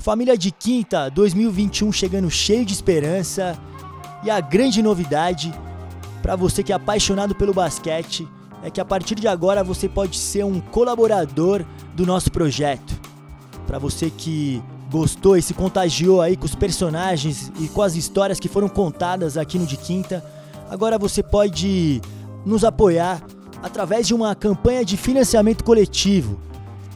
Família de Quinta 2021 chegando cheio de esperança. E a grande novidade para você que é apaixonado pelo basquete é que a partir de agora você pode ser um colaborador do nosso projeto. Para você que gostou e se contagiou aí com os personagens e com as histórias que foram contadas aqui no De Quinta, agora você pode nos apoiar através de uma campanha de financiamento coletivo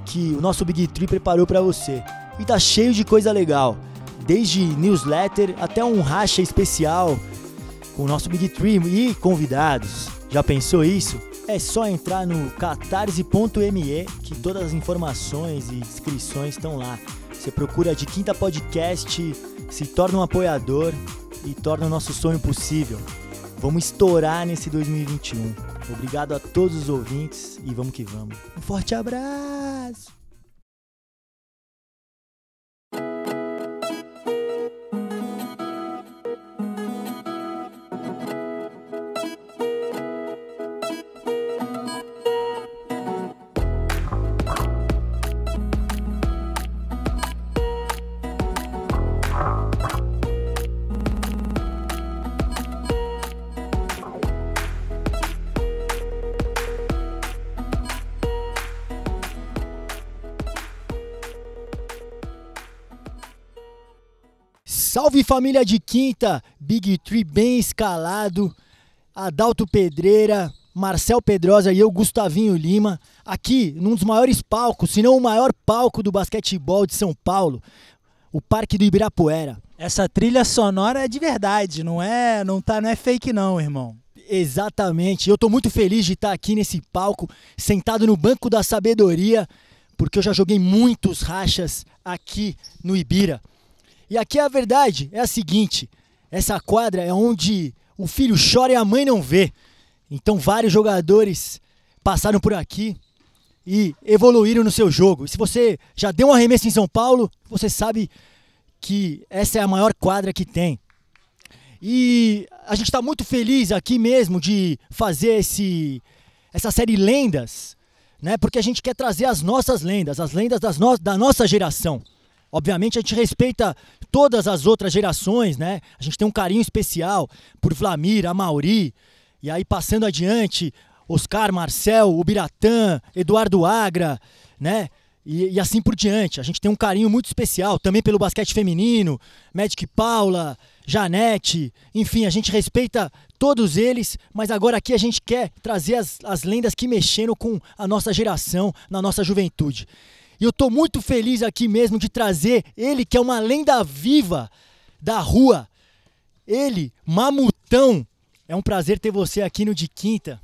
que o nosso Big Tree preparou para você. E tá cheio de coisa legal, desde newsletter até um racha especial com o nosso Big Tree e convidados. Já pensou isso? É só entrar no catarse.me que todas as informações e inscrições estão lá. Você procura de Quinta Podcast, se torna um apoiador e torna o nosso sonho possível. Vamos estourar nesse 2021. Obrigado a todos os ouvintes e vamos que vamos. Um forte abraço! Salve família de quinta, Big Tree bem escalado, Adalto Pedreira, Marcel Pedrosa e eu, Gustavinho Lima, aqui num dos maiores palcos, se não o maior palco do basquetebol de São Paulo, o Parque do Ibirapuera. Essa trilha sonora é de verdade, não é, não tá, não é fake não, irmão. Exatamente. Eu tô muito feliz de estar aqui nesse palco, sentado no banco da sabedoria, porque eu já joguei muitos rachas aqui no Ibira. E aqui a verdade é a seguinte: essa quadra é onde o filho chora e a mãe não vê. Então vários jogadores passaram por aqui e evoluíram no seu jogo. E se você já deu um arremesso em São Paulo, você sabe que essa é a maior quadra que tem. E a gente está muito feliz aqui mesmo de fazer esse, essa série Lendas, né? Porque a gente quer trazer as nossas lendas, as lendas das no da nossa geração. Obviamente a gente respeita todas as outras gerações, né? A gente tem um carinho especial por Vlamir, Amauri, e aí passando adiante, Oscar, Marcel, Ubiratã, Eduardo Agra, né? E, e, assim por diante. A gente tem um carinho muito especial também pelo basquete feminino, Magic Paula, Janete, enfim, a gente respeita todos eles, mas agora aqui a gente quer trazer as, as lendas que mexeram com a nossa geração, na nossa juventude. E eu estou muito feliz aqui mesmo de trazer ele, que é uma lenda viva da rua. Ele, Mamutão. É um prazer ter você aqui no De Quinta.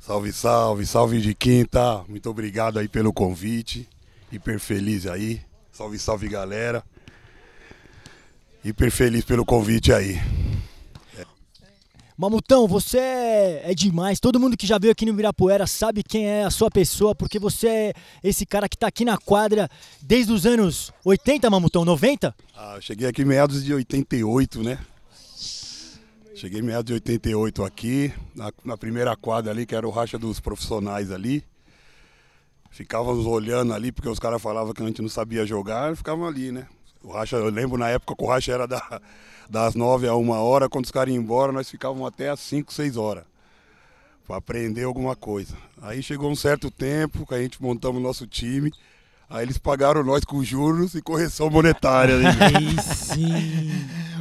Salve, salve, salve de Quinta. Muito obrigado aí pelo convite. Hiper feliz aí. Salve, salve galera. Hiper feliz pelo convite aí. Mamutão, você é demais. Todo mundo que já veio aqui no Ibirapuera sabe quem é a sua pessoa, porque você é esse cara que está aqui na quadra desde os anos 80, Mamutão, 90? Ah, cheguei aqui meados de 88, né? Cheguei meados de 88 aqui, na, na primeira quadra ali, que era o racha dos profissionais ali. Ficávamos olhando ali, porque os caras falavam que a gente não sabia jogar, ficavam ali, né? O racha, eu lembro na época que o racha era da das nove a uma hora, quando os caras iam embora, nós ficávamos até às cinco, seis horas. Para aprender alguma coisa. Aí chegou um certo tempo que a gente montamos o nosso time. Aí eles pagaram nós com juros e correção monetária. Né? Aí sim.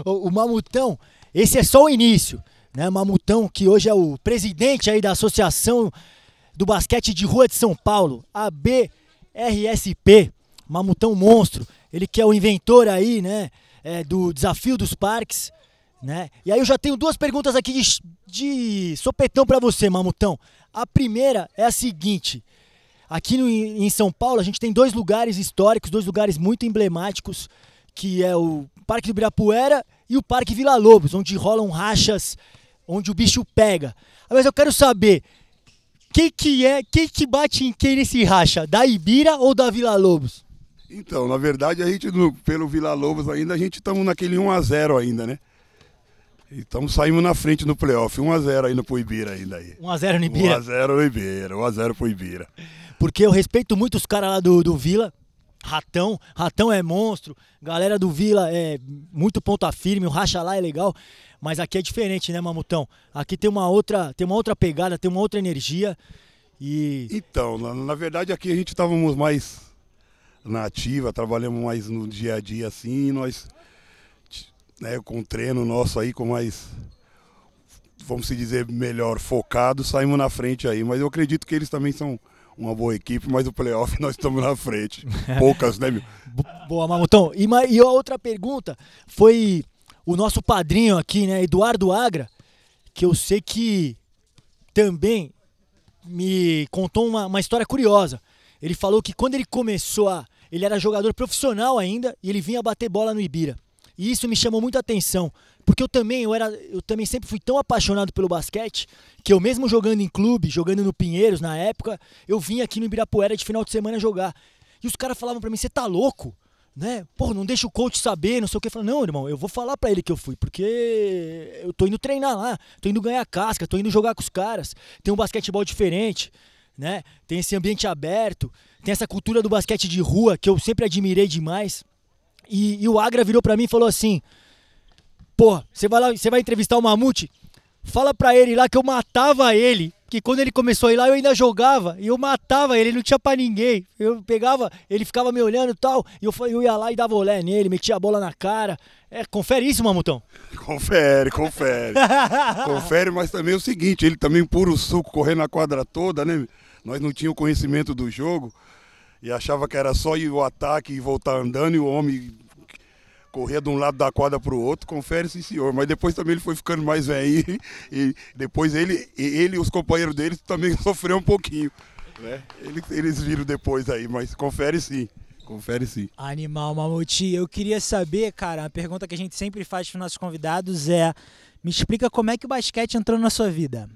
o, o Mamutão, esse é só o início. Né? Mamutão, que hoje é o presidente aí da Associação do Basquete de Rua de São Paulo, a BRSP. Mamutão Monstro. Ele que é o inventor aí, né? é, do desafio dos parques, né? E aí eu já tenho duas perguntas aqui de, de sopetão para você, Mamutão. A primeira é a seguinte: aqui no, em São Paulo a gente tem dois lugares históricos, dois lugares muito emblemáticos, que é o Parque do Ibirapuera e o Parque Vila Lobos, onde rolam rachas, onde o bicho pega. Mas eu quero saber quem que é, quem que bate em quem nesse racha, da Ibira ou da Vila Lobos? Então, na verdade, a gente, pelo Vila Lobos ainda, a gente estamos naquele 1x0 ainda, né? Então saímos na frente no playoff, 1x0 ainda pro Ibira ainda aí. 1x0 no Ibira? 1x0 no Ibira, 1x0 pro Ibira. Porque eu respeito muito os caras lá do, do Vila, Ratão, Ratão é monstro, galera do Vila é muito ponta firme, o racha lá é legal, mas aqui é diferente, né, Mamutão? Aqui tem uma outra, tem uma outra pegada, tem uma outra energia e Então, na, na verdade aqui a gente estávamos mais na ativa, trabalhamos mais no dia a dia assim, e nós né, com o treino nosso aí com mais vamos se dizer melhor focado, saímos na frente aí, mas eu acredito que eles também são uma boa equipe, mas o playoff nós estamos na frente. Poucas, né, meu? Bo- Boa, Mamutão. E, e a outra pergunta foi o nosso padrinho aqui, né, Eduardo Agra, que eu sei que também me contou uma, uma história curiosa. Ele falou que quando ele começou a. Ele era jogador profissional ainda e ele vinha bater bola no Ibira. E isso me chamou muita atenção, porque eu também, eu era, eu também sempre fui tão apaixonado pelo basquete, que eu mesmo jogando em clube, jogando no Pinheiros na época, eu vinha aqui no Ibirapuera de final de semana jogar. E os caras falavam pra mim, você tá louco? Né? Pô, não deixa o coach saber, não sei o que. Eu não, irmão, eu vou falar pra ele que eu fui, porque eu tô indo treinar lá, tô indo ganhar casca, tô indo jogar com os caras. Tem um basquetebol diferente, né? Tem esse ambiente aberto, tem essa cultura do basquete de rua que eu sempre admirei demais. E, e o Agra virou pra mim e falou assim: Pô, você vai lá, você vai entrevistar o Mamute? Fala pra ele lá que eu matava ele. Que quando ele começou a ir lá, eu ainda jogava. E eu matava ele, não tinha pra ninguém. Eu pegava, ele ficava me olhando e tal. E eu, eu ia lá e dava olé nele, metia a bola na cara. É, confere isso, Mamutão. Confere, confere. confere, mas também é o seguinte, ele também puro suco correndo a quadra toda, né? Nós não tínhamos conhecimento do jogo e achava que era só ir o ataque e voltar andando e o homem correr de um lado da quadra para o outro, confere sim senhor, mas depois também ele foi ficando mais velho e depois ele, e ele e os companheiros dele também sofreram um pouquinho, né? Eles, eles viram depois aí, mas confere sim, confere sim. Animal, Mamute. Eu queria saber, cara, a pergunta que a gente sempre faz para nossos convidados é: me explica como é que o basquete entrou na sua vida.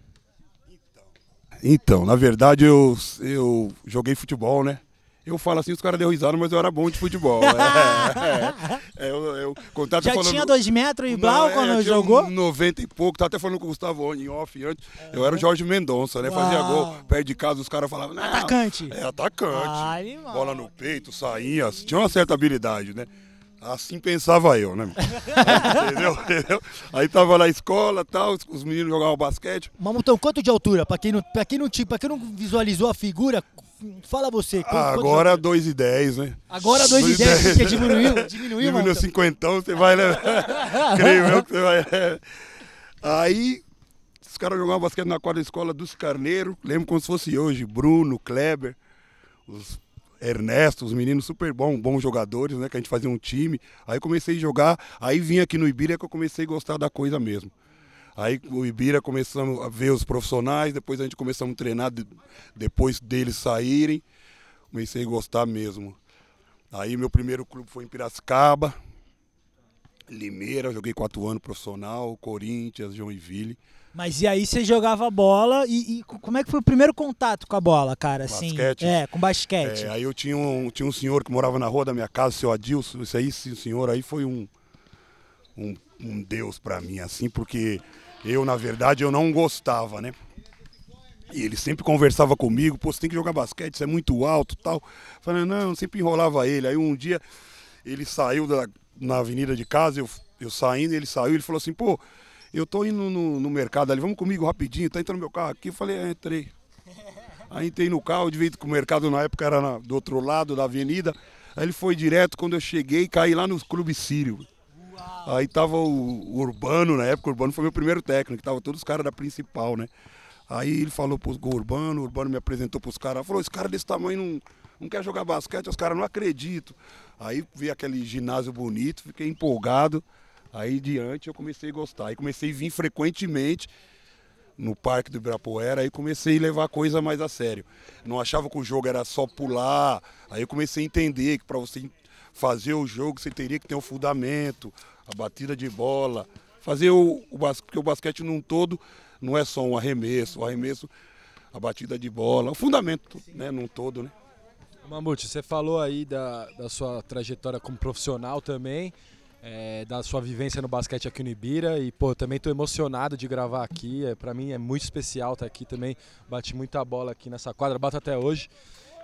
Então, na verdade eu, eu joguei futebol, né? Eu falo assim, os caras deu risada, mas eu era bom de futebol. É, é, é, eu, Já falando- tinha dois metros Não, igual é, quando jogou? um 90 e pouco, tava até falando com o Gustavo em off antes. Eu era o Jorge Mendonça, né? Fazia Uau. gol perto de casa, os caras falavam. "Não, Atacante. É atacante. Ah, animal. Bola no peito, saía. Tinha uma certa habilidade, né? Assim pensava eu, né? Aí, entendeu? Entendeu? Aí tava na escola tal, os- os meninos jogavam basquete. Mamutão, quanto de altura? Pra quem não, pra quem não, pra quem não visualizou a figura, fala você. quanto- Ah, agora altura? 2 e 10, né? Agora 2 e 10, porque diminuiu, diminuiu, Diminuiu Mamutão. 50, você vai, né? Creio eu que você vai. Aí, os caras jogavam basquete na quadra da escola dos Carneiro, lembro como se fosse hoje, Bruno, Kleber, os Ernesto, os meninos super bons, bons jogadores, né? Que a gente fazia um time. Aí comecei a jogar, aí vim aqui no Ibira que eu comecei a gostar da coisa mesmo. Aí o Ibira começamos a ver os profissionais, depois a gente começamos a treinar de- depois deles saírem. Comecei a gostar mesmo. Aí meu primeiro clube foi em Piracicaba, Limeira, joguei quatro anos profissional, Corinthians, Joinville. Mas e aí você jogava bola e, e como é que foi o primeiro contato com a bola, cara? Assim, Basquete? É, com basquete. É, aí eu tinha um, tinha um senhor que morava na rua da minha casa, o seu Adilson. Esse aí, esse senhor aí foi um, um, um deus pra mim, assim, porque eu, na verdade, eu não gostava, né? E ele sempre conversava comigo, pô, você tem que jogar basquete, isso é muito alto tal. Falei, não, eu sempre enrolava ele. Aí um dia ele saiu da, na avenida de casa, eu, eu saindo, ele saiu, ele falou assim, pô, eu tô indo no, no mercado ali, vamos comigo rapidinho, tá entrando meu carro aqui. Eu falei, é, entrei. Aí entrei no carro, de vez que o mercado na época era na- do outro lado da avenida. Aí ele foi direto, quando eu cheguei, caí lá nos clubes sírio. Aí tava o, o Urbano, na época, o Urbano foi meu primeiro técnico, tava todos os caras da principal, né? Aí ele falou pros o Urbano, o Urbano me apresentou pros caras, falou, esse cara desse tamanho não, não quer jogar basquete, os caras não acreditam. Aí vi aquele ginásio bonito, fiquei empolgado. Aí diante eu comecei a gostar. Aí comecei a vir frequentemente no Parque do Ibirapuera, aí comecei a levar a coisa mais a sério. Não achava que o jogo era só pular, aí eu comecei a entender que para você fazer o jogo você teria que ter um fundamento, a batida de bola, fazer o, o porque o basquete num todo não é só um arremesso, o arremesso, a batida de bola, o fundamento, né, num todo, né? Mamute, você falou aí da, da sua trajetória como profissional também, é, da sua vivência no basquete aqui no Ibira e, pô, também tô emocionado de gravar aqui, é, para mim é muito especial estar aqui também, bati muita bola aqui nessa quadra, bato até hoje.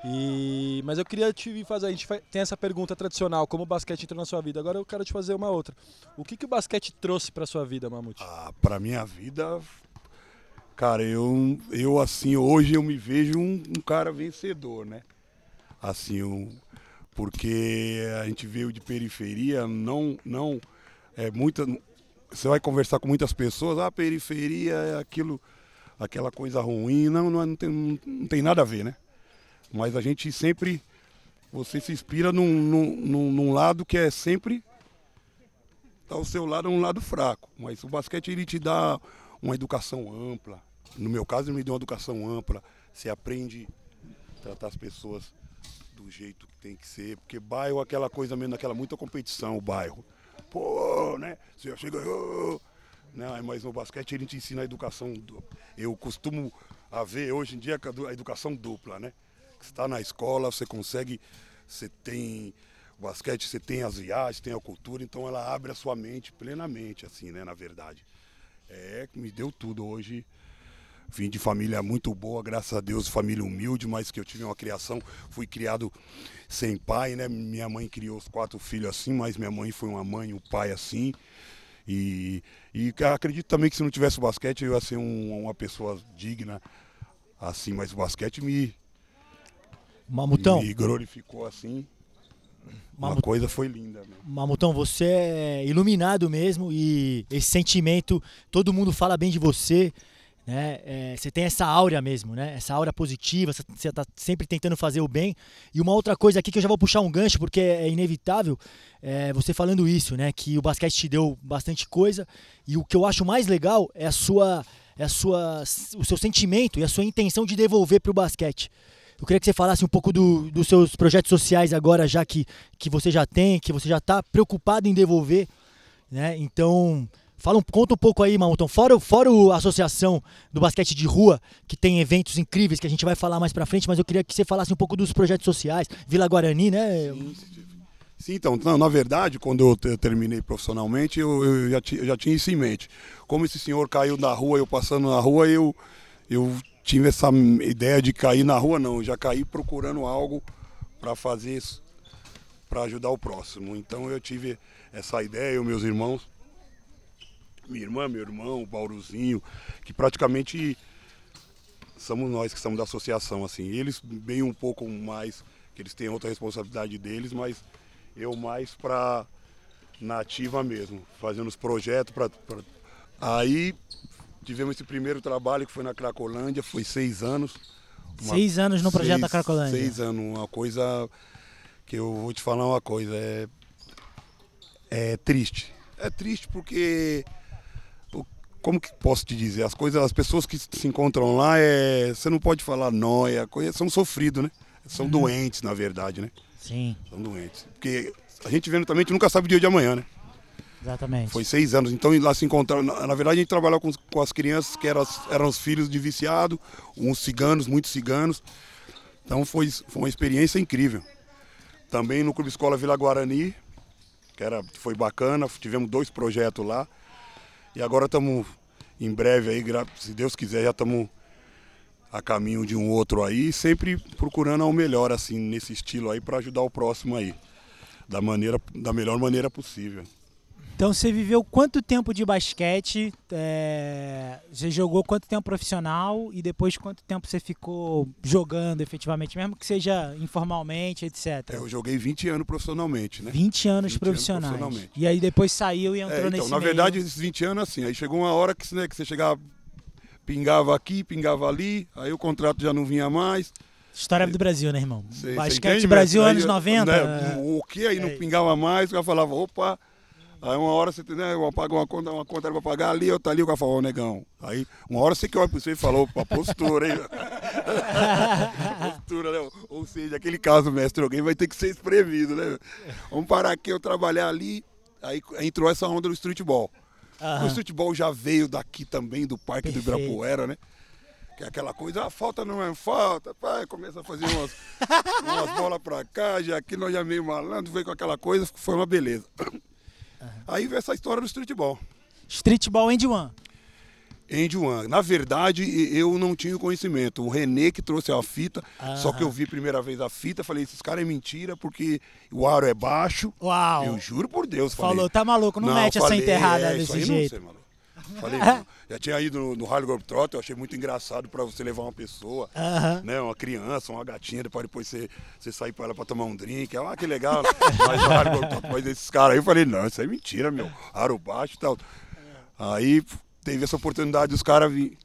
E, mas eu queria te fazer, a gente tem essa pergunta tradicional, como o basquete entrou na sua vida. Agora eu quero te fazer uma outra. O que, que o basquete trouxe para sua vida, Mamute? Ah, para minha vida, cara, eu, eu assim, hoje eu me vejo um, um cara vencedor, né? Assim, um, porque a gente veio de periferia, não, não, é muita, você vai conversar com muitas pessoas, ah, periferia é aquilo, aquela coisa ruim, não, não, não, tem, não tem nada a ver, né? Mas a gente sempre, você se inspira num, num, num lado que é sempre tá ao seu lado é um lado fraco, mas o basquete ele te dá uma educação ampla. No meu caso, ele me deu uma educação ampla. Você aprende a tratar as pessoas do jeito que tem que ser, porque bairro é aquela coisa mesmo, aquela muita competição, o bairro. Pô, né? Você já chega, oh, né? mas no basquete ele te ensina a educação. Eu costumo a ver hoje em dia a educação dupla, né? Está na escola, você consegue, você tem o basquete, você tem as viagens, tem a cultura, então ela abre a sua mente plenamente, assim, né? Na verdade. É, me deu tudo hoje. Vim de família muito boa, graças a Deus, família humilde, mas que eu tive uma criação, fui criado sem pai, né? Minha mãe criou os quatro filhos assim, mas minha mãe foi uma mãe, um pai assim. E, e acredito também que se não tivesse o basquete eu ia ser um, uma pessoa digna assim, mas o basquete me, Mamutão. me glorificou assim. Uma coisa foi linda. Né? Mamutão, você é iluminado mesmo e esse sentimento, todo mundo fala bem de você. Né? É, você tem essa áurea mesmo, né? Essa áurea positiva, você está sempre tentando fazer o bem. E uma outra coisa aqui que eu já vou puxar um gancho, porque é inevitável, é você falando isso, né? Que o basquete te deu bastante coisa. E o que eu acho mais legal é a sua, é a sua, o seu sentimento e a sua intenção de devolver para o basquete. Eu queria que você falasse um pouco do, dos seus projetos sociais agora, já que, que você já tem, que você já está preocupado em devolver. Né? Então, fala conta um pouco aí, Mamutão. Fora, fora a associação do basquete de rua, que tem eventos incríveis que a gente vai falar mais para frente, mas eu queria que você falasse um pouco dos projetos sociais. Vila Guarani, né? Sim, sim então, não, na verdade, quando eu terminei profissionalmente, eu, eu, já, eu já tinha isso em mente. Como esse senhor caiu na rua, eu passando na rua, eu, eu tive essa ideia de cair na rua, não. Eu já caí procurando algo para fazer isso, para ajudar o próximo. Então eu tive essa ideia, eu, meus irmãos, minha irmã, meu irmão, o Bauruzinho, que praticamente somos nós que estamos da associação, assim. Eles bem um pouco mais, que eles têm outra responsabilidade deles, mas eu mais para nativa mesmo, fazendo os projetos para aí Tivemos esse primeiro trabalho que foi na Cracolândia, foi seis anos. Uma, seis anos no projeto seis, da Cracolândia. Seis anos, uma coisa que eu vou te falar uma coisa, é, é triste. É triste porque como que posso te dizer? As coisas, as pessoas que se encontram lá, é, você não pode falar nóia, são sofridos, né? São uhum. doentes, na verdade, né? Sim. São doentes. Porque a gente vendo também, a gente nunca sabe o dia de amanhã, né? Exatamente. Foi seis anos. Então lá se encontraram. Na, na verdade, a gente trabalhava com, com as crianças que eram, eram os filhos de viciado, uns ciganos, muitos ciganos. Então foi, foi uma experiência incrível. Também no Clube Escola Vila Guarani, que era, foi bacana, tivemos dois projetos lá. E agora estamos em breve aí, se Deus quiser, já estamos a caminho de um outro aí, sempre procurando ao melhor assim nesse estilo aí para ajudar o próximo aí, da maneira da melhor maneira possível. Então você viveu quanto tempo de basquete? É... Você jogou quanto tempo profissional e depois quanto tempo você ficou jogando efetivamente, mesmo que seja informalmente, etc. É, eu joguei 20 anos profissionalmente, né? 20 anos 20 profissionais. Anos profissionalmente. E aí depois saiu e entrou é, então, nesse Na meio. verdade, esses 20 anos assim, aí chegou uma hora que, né, que você chegava, pingava aqui, pingava ali, aí o contrato já não vinha mais. História do Brasil, né, irmão? Basquete Brasil, anos 90. Né, o que aí não é. pingava mais, eu falava, opa, Aí uma hora você né, eu pago uma conta, uma conta para pagar ali, outra ali, o cara falou, negão. Aí uma hora você que olha para você e falou, a postura, hein? postura, né? Ou seja, aquele caso, mestre, alguém vai ter que ser esprevido, né? Vamos parar aqui, eu trabalhar ali. Aí entrou essa onda do streetball. Uhum. O streetball já veio daqui também, do Parque Perfeito. do Ibirapuera, né? Que é aquela coisa, a ah, falta não é falta, pai, começa a fazer umas, umas bolas pra cá, já aqui nós já meio malandro, veio com aquela coisa, foi uma beleza. Aí veio essa história do streetball. Streetball End One. End One. Na verdade, eu não tinha o conhecimento. O Renê que trouxe a fita, só que eu vi a primeira vez a fita, falei, esses caras é mentira, porque o aro é baixo. Uau. Eu juro por Deus. Falei, Falou, tá maluco, não, mete falei, essa enterrada é, desse jeito. Não sei, maluco. Falei, não. já tinha ido no, no Rally Globetrotter, eu achei muito engraçado pra você levar uma pessoa, né, uma criança, uma gatinha, depois, depois você, você sair com ela pra tomar um drink, ah, que legal, mas no Rally Globetrotter, mas esses caras aí, eu falei, não, isso aí é mentira, meu, aro baixo e tal. Aí teve essa oportunidade dos caras vir,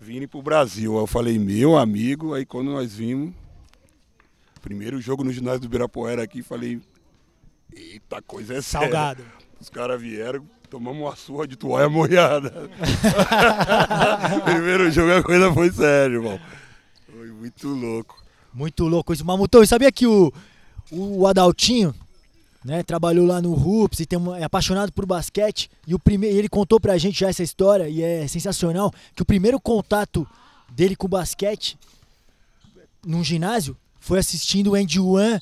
virem pro Brasil, aí eu falei, meu amigo, aí quando nós vimos, primeiro jogo no ginásio do Ibirapuera aqui, falei, eita, coisa é séria. Salgado. Os caras vieram, tomamos uma surra de toalha molhada. Primeiro jogo a coisa foi séria, irmão. Foi muito louco. Muito louco isso. Mamutão, e sabia que o, o Adaltinho, né, trabalhou lá no Rups e tem uma- é apaixonado por basquete. E o primeiro, ele contou pra gente já essa história e é sensacional que o primeiro contato dele com o basquete num ginásio foi assistindo o End One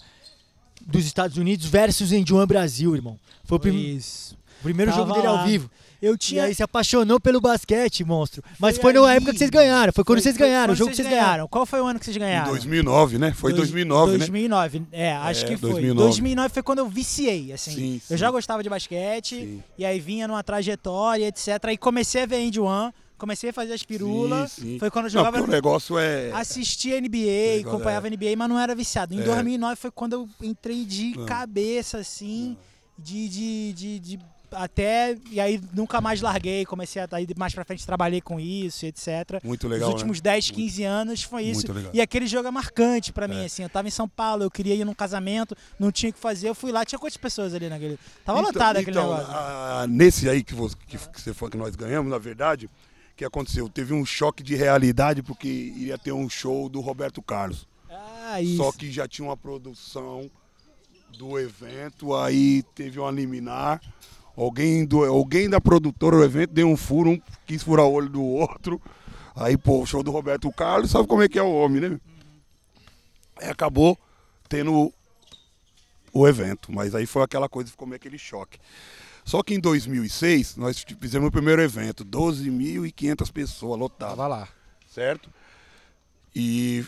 dos Estados Unidos versus End One Brasil, irmão. Foi o prim- Isso. Primeiro Tava jogo dele ao lá. vivo. Eu E tinha. aí se apaixonou pelo basquete, monstro. Mas Foi foi, na época que vocês ganharam, foi quando Foi- vocês ganharam, o quando jogo que vocês ganharam. Qual foi o ano que vocês Em ganharam? 2009, né? Foi Dois- 2009, né? 2009, é, acho É, que foi. 2009. 2009 foi quando eu viciei, assim. Sim, Eu sim. já gostava de basquete, Sim. e aí vinha numa trajetória, etc. Aí comecei a ver End One, comecei a fazer as pirulas. Sim, sim. Foi quando eu Não, jogava. porque o negócio é. Assistia NBA, acompanhava NBA, mas não era viciado. Em É. 2009 foi quando eu entrei de Não. cabeça, assim, de, de, de, de- até. E aí nunca mais larguei, comecei a ir mais pra frente, trabalhei com isso, etc. Muito legal. Os últimos né? 10, 15 anos foi isso. Muito. E aquele jogo é marcante pra mim, É. assim. Eu tava em São Paulo, eu queria ir num casamento, não tinha o que fazer, eu fui lá, tinha quantas pessoas ali naquele. Tava Então- lotado aquele então, negócio. ah, nesse aí que você, que, que você falou que nós ganhamos, na verdade, o que aconteceu? Teve um choque de realidade porque iria ter um show do Roberto Carlos. Ah, isso. Só que já tinha uma produção do evento, aí teve uma liminar. Alguém, do, alguém da produtora do evento deu um furo, um quis furar o olho do outro. Aí, pô, o show do Roberto Carlos, sabe como é que é o homem, né? Aí acabou tendo o evento, mas aí foi aquela coisa, ficou meio aquele choque. Só que em 2006, nós fizemos o primeiro evento, 12.500 pessoas, lotado Tava lá. certo? E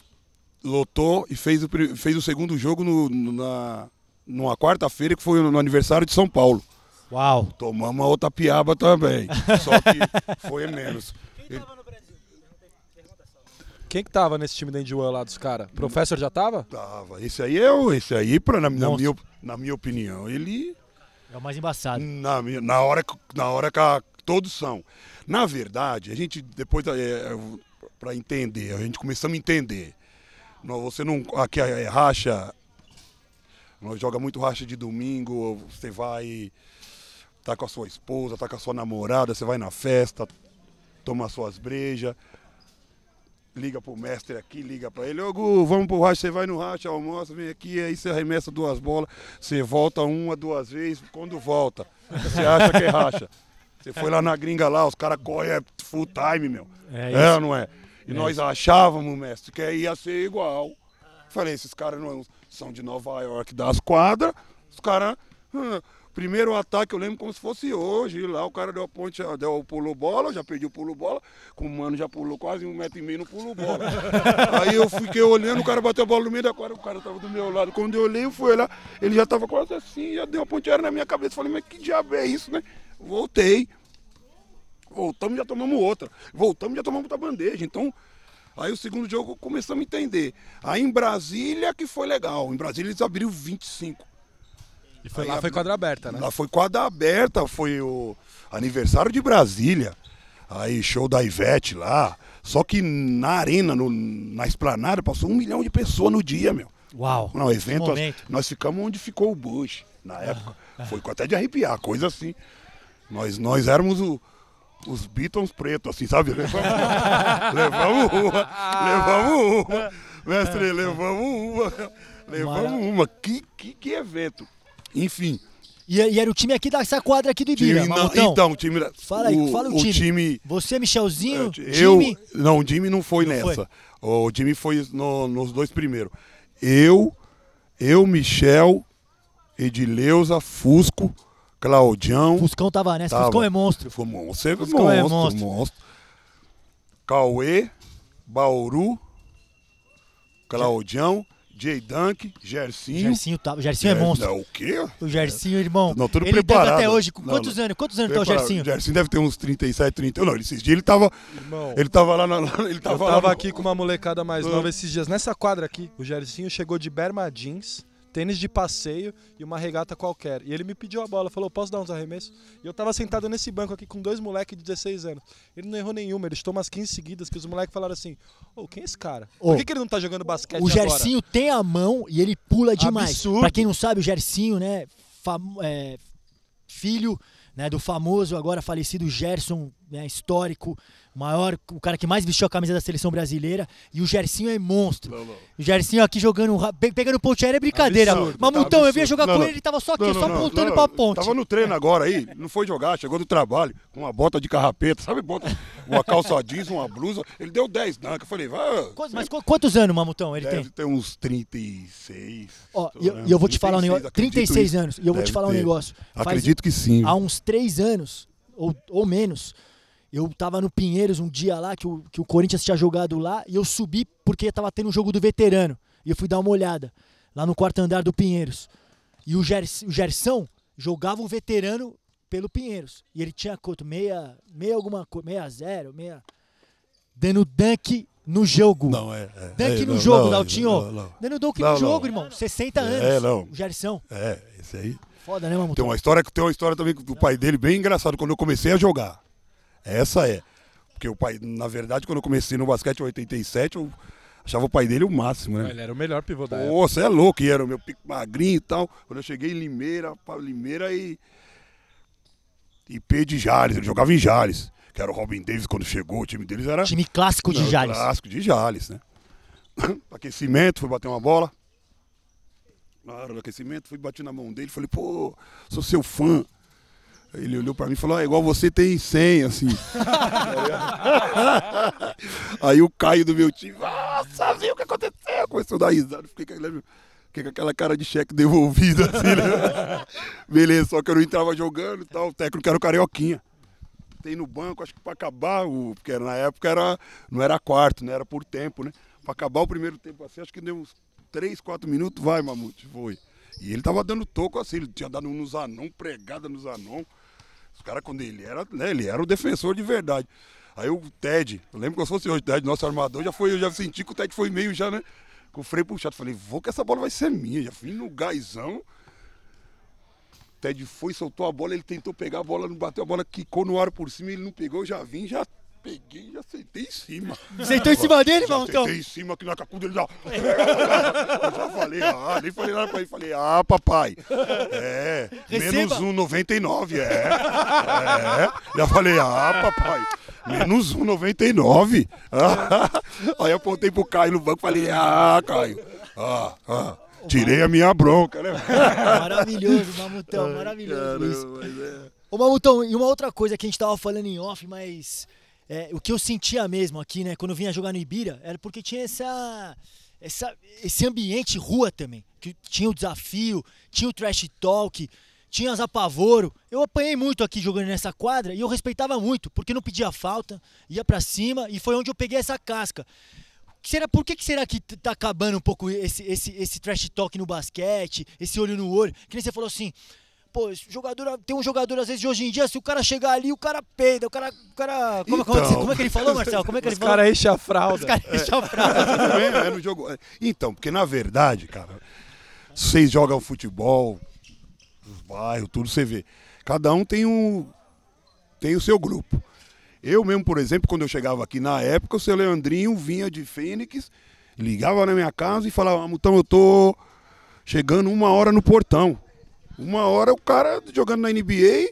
lotou e fez o, fez o segundo jogo no- na, numa quarta-feira, que foi no aniversário de São Paulo. Uau. Tomamos a outra piaba também, só que foi menos. Ele- Quem que tava nesse time da Indy One lá dos caras? Professor já tava? Tava. Esse aí é o, esse aí, pra, na, na minha, na minha opinião, ele É o mais embaçado. na, na hora que- na hora que a- todos são. Na verdade, a gente depois é, para entender, a gente começamos a entender. Não, Você não aqui é racha, nós joga muito racha de domingo, você vai tá com a sua esposa, tá com a sua namorada, você vai na festa, toma suas brejas, liga pro mestre aqui, liga pra ele, ô Gu, vamos pro racha, você vai no racha, almoça, vem aqui, aí você arremessa duas bolas, você volta uma, duas vezes, quando volta, você acha que é racha. Você foi lá na gringa lá, os caras correm é full time, meu. É É, isso. ou não é? E nós achávamos, mestre, que ia ser igual. Falei, esses caras não são de Nova York das quadras, os caras. hum, primeiro ataque eu lembro como se fosse hoje. Lá o cara deu a ponte, deu o pulo bola, já perdi o pulo bola, com o mano já pulou quase um metro e meio no pulo bola. Aí eu fiquei olhando, o cara bateu a bola no meio da quadra, o cara tava do meu lado. Quando eu olhei, eu fui olhar, ele já tava quase assim, já deu uma ponte aérea na minha cabeça. Falei, mas que diabo é isso, né? Voltei. Voltamos já tomamos outra. Voltamos e já tomamos outra bandeja. Então, aí o segundo jogo começamos a entender. Aí em Brasília que foi legal. Em Brasília eles abriram 25. E foi Aí lá, a- foi quadra aberta, né? Lá foi quadra aberta, foi o aniversário de Brasília. Aí show da Ivete lá. Só que na arena, no- na esplanada, passou um milhão de pessoas no dia, meu. Uau. Não, evento, nós, nós ficamos onde ficou o Bush, na época. Foi com até de arrepiar, coisa assim. Nós, nós éramos o- os Beatles pretos, assim, sabe? Levamos, levamos uma, levamos uma. Mestre, levamos uma. Levamos uma. Que, que, que evento. Enfim. E, e era o time aqui dessa quadra aqui do Ibira, time- não, então, o time. Fala aí, fala o time. time Você, Michelzinho, eu, time... não, o Jimmy não foi Não nessa. O Jimmy foi no- nos dois primeiros. Eu, eu, Michel, Edileuza, Fusco, Claudião. Fuscão tava nessa, Tava. Fuscão é monstro. Foi monstro, é Fuscão é monstro, monstro. monstro. Cauê, Bauru, Claudião, Jay Dunk, Gersinho. Gersinho, tá, o Gersinho é monstro. Não, o quê? O Gersinho, irmão. Não, tudo ele preparado. até hoje. Com quantos não. anos? Quantos anos tá o Gersinho? O Gersinho deve ter uns 37, 30. Não, esses dias ele tava. Irmão, Ele tava lá na. Ele eu tava, lá tava no- aqui com uma molecada mais Ah. nova esses dias. Nessa quadra aqui, o Gersinho chegou de berma jeans, tênis de passeio e uma regata qualquer. E ele me pediu a bola, falou, posso dar uns arremessos? E eu tava sentado nesse banco aqui com dois moleques de 16 anos. Ele não errou nenhuma, ele chutou umas 15 seguidas que os moleques falaram assim, ô, quem é esse cara? Por que, que ele não tá jogando basquete O agora? Gersinho tem a mão e ele pula demais. Absurdo. Pra quem não sabe, o Gersinho, né, é, filho né, do famoso, agora falecido Gerson, né, histórico, maior, o cara que mais vestiu a camisa da seleção brasileira. E o Gersinho é monstro. Não, não. O Gersinho aqui jogando, pegando ponte aérea é brincadeira. Absurdo, Mamutão, tá eu vinha jogar Não, com não. ele, ele tava só aqui, Não, só não, não, apontando não, pra ponte. Tava no treino agora aí, não foi jogar, chegou do trabalho, com uma bota de carrapeta, sabe? Bota uma calça jeans, uma blusa. Ele deu 10 dunk. Eu falei, vai. Mas qu- quantos anos, Mamutão, ele Deve tem? ter uns 36. Ó, e eu, eu vou te falar um 36, negócio. acredito 36 isso. anos. E eu vou te Deve falar um ter. negócio. Faz- Acredito que sim. há uns três anos, ou, ou menos, eu tava no Pinheiros um dia lá, que o, que o Corinthians tinha jogado lá, e eu subi porque tava tendo um jogo do veterano. E eu fui dar uma olhada, lá no quarto andar do Pinheiros. E o, Gers, o Gersão jogava um veterano pelo Pinheiros. E ele tinha quanto? Meia, meia alguma coisa, meia zero, meia... Dando dunk no jogo. Não, é. é Dunk é, no não, jogo, não, Daltinho. não, não. Dando dunk no jogo, irmão. 60 anos. É, não. O Gersão. É, esse aí. Foda, né, Mamutão? Tem uma história, tem uma história também do pai dele bem engraçado quando eu comecei a jogar. Essa é. Porque o pai, na verdade, quando eu comecei no basquete em 87, eu achava o pai dele o máximo, né? Ele era o melhor pivô da época. Pô, você é louco, e era o meu pico magrinho e tal. Quando eu cheguei em Limeira, Limeira e. IP de Jales, ele jogava em Jales. Que era o Robin Davis quando chegou, o time deles era. Time clássico de Não, Jales. Clássico de Jales, né? aquecimento, fui bater uma bola. Na hora do aquecimento, fui bater na mão dele, falei, pô, sou seu fã. Ele olhou pra mim e falou, ah, igual você tem 100, assim. Aí o Caio do meu time, nossa, viu o que aconteceu? Começou a dar risada, fiquei com aquela, fiquei com aquela cara de cheque devolvido, assim, né? Beleza, só que eu não entrava jogando e tal, o técnico era o Carioquinha. Tem no banco, acho que pra acabar, o, porque era- na época era, não era quarto, né? Era por tempo, né? Pra acabar o primeiro tempo assim, acho que deu uns 3, 4 minutos, vai, Mamute, foi. E ele tava dando toco assim, ele tinha dado nos anão, pregada nos anão. Os caras, quando ele era, né, ele era o defensor de verdade. Aí o Ted, eu lembro que eu fosse hoje, o Ted, nosso armador, já foi, eu já senti que o Ted foi meio já, né? Com o freio puxado. Falei, vou que essa bola vai ser minha. Já fui no gazão. Ted foi, soltou a bola, ele tentou pegar a bola, não bateu a bola, quicou no ar por cima, ele não pegou, já vim, já peguei, já sentei em cima. Sentou em cima dele, Mamutão? sentei em cima aqui na cacuda, ele já... Eu já falei, ah, nem falei nada pra ele, falei, ah, papai, é, menos 1,99, é, é, já falei, ah, papai, menos 1,99, ah, aí eu apontei pro Caio no banco, falei, ah, Caio, ah, ah, tirei a minha bronca, né? Maravilhoso, Mamutão, maravilhoso isso. Caramba, mas é... Ô Mamutão, e uma outra coisa que a gente tava falando em off, mas é, o que eu sentia mesmo aqui, né, quando eu vinha jogar no Ibira, era porque tinha essa, essa esse ambiente rua também, que tinha o desafio, tinha o trash talk, tinha as apavoro. Eu apanhei muito aqui jogando nessa quadra e eu respeitava muito, porque não pedia falta, ia pra cima e foi onde eu peguei essa casca. Será, por que, que será que tá acabando um pouco esse, esse, esse trash talk no basquete, esse olho no olho? Que nem você falou assim, pô, jogador, tem um jogador às vezes de hoje em dia, se o cara chegar ali, o cara peida, o cara. O cara como, como é Então. como é que ele falou, Marcelo? Como é que ele Os falou? caras enchem a Os fralda. caras deixam a frase. Também é no jogo. Então, porque na verdade, cara, vocês jogam futebol, os bairros, tudo, você vê. Cada um tem um. tem o seu grupo. Eu mesmo, por exemplo, quando eu chegava aqui na época, o seu Leandrinho vinha de Fênix, ligava na minha casa e falava, então eu tô chegando uma hora no portão. Uma hora o cara jogando na NBA,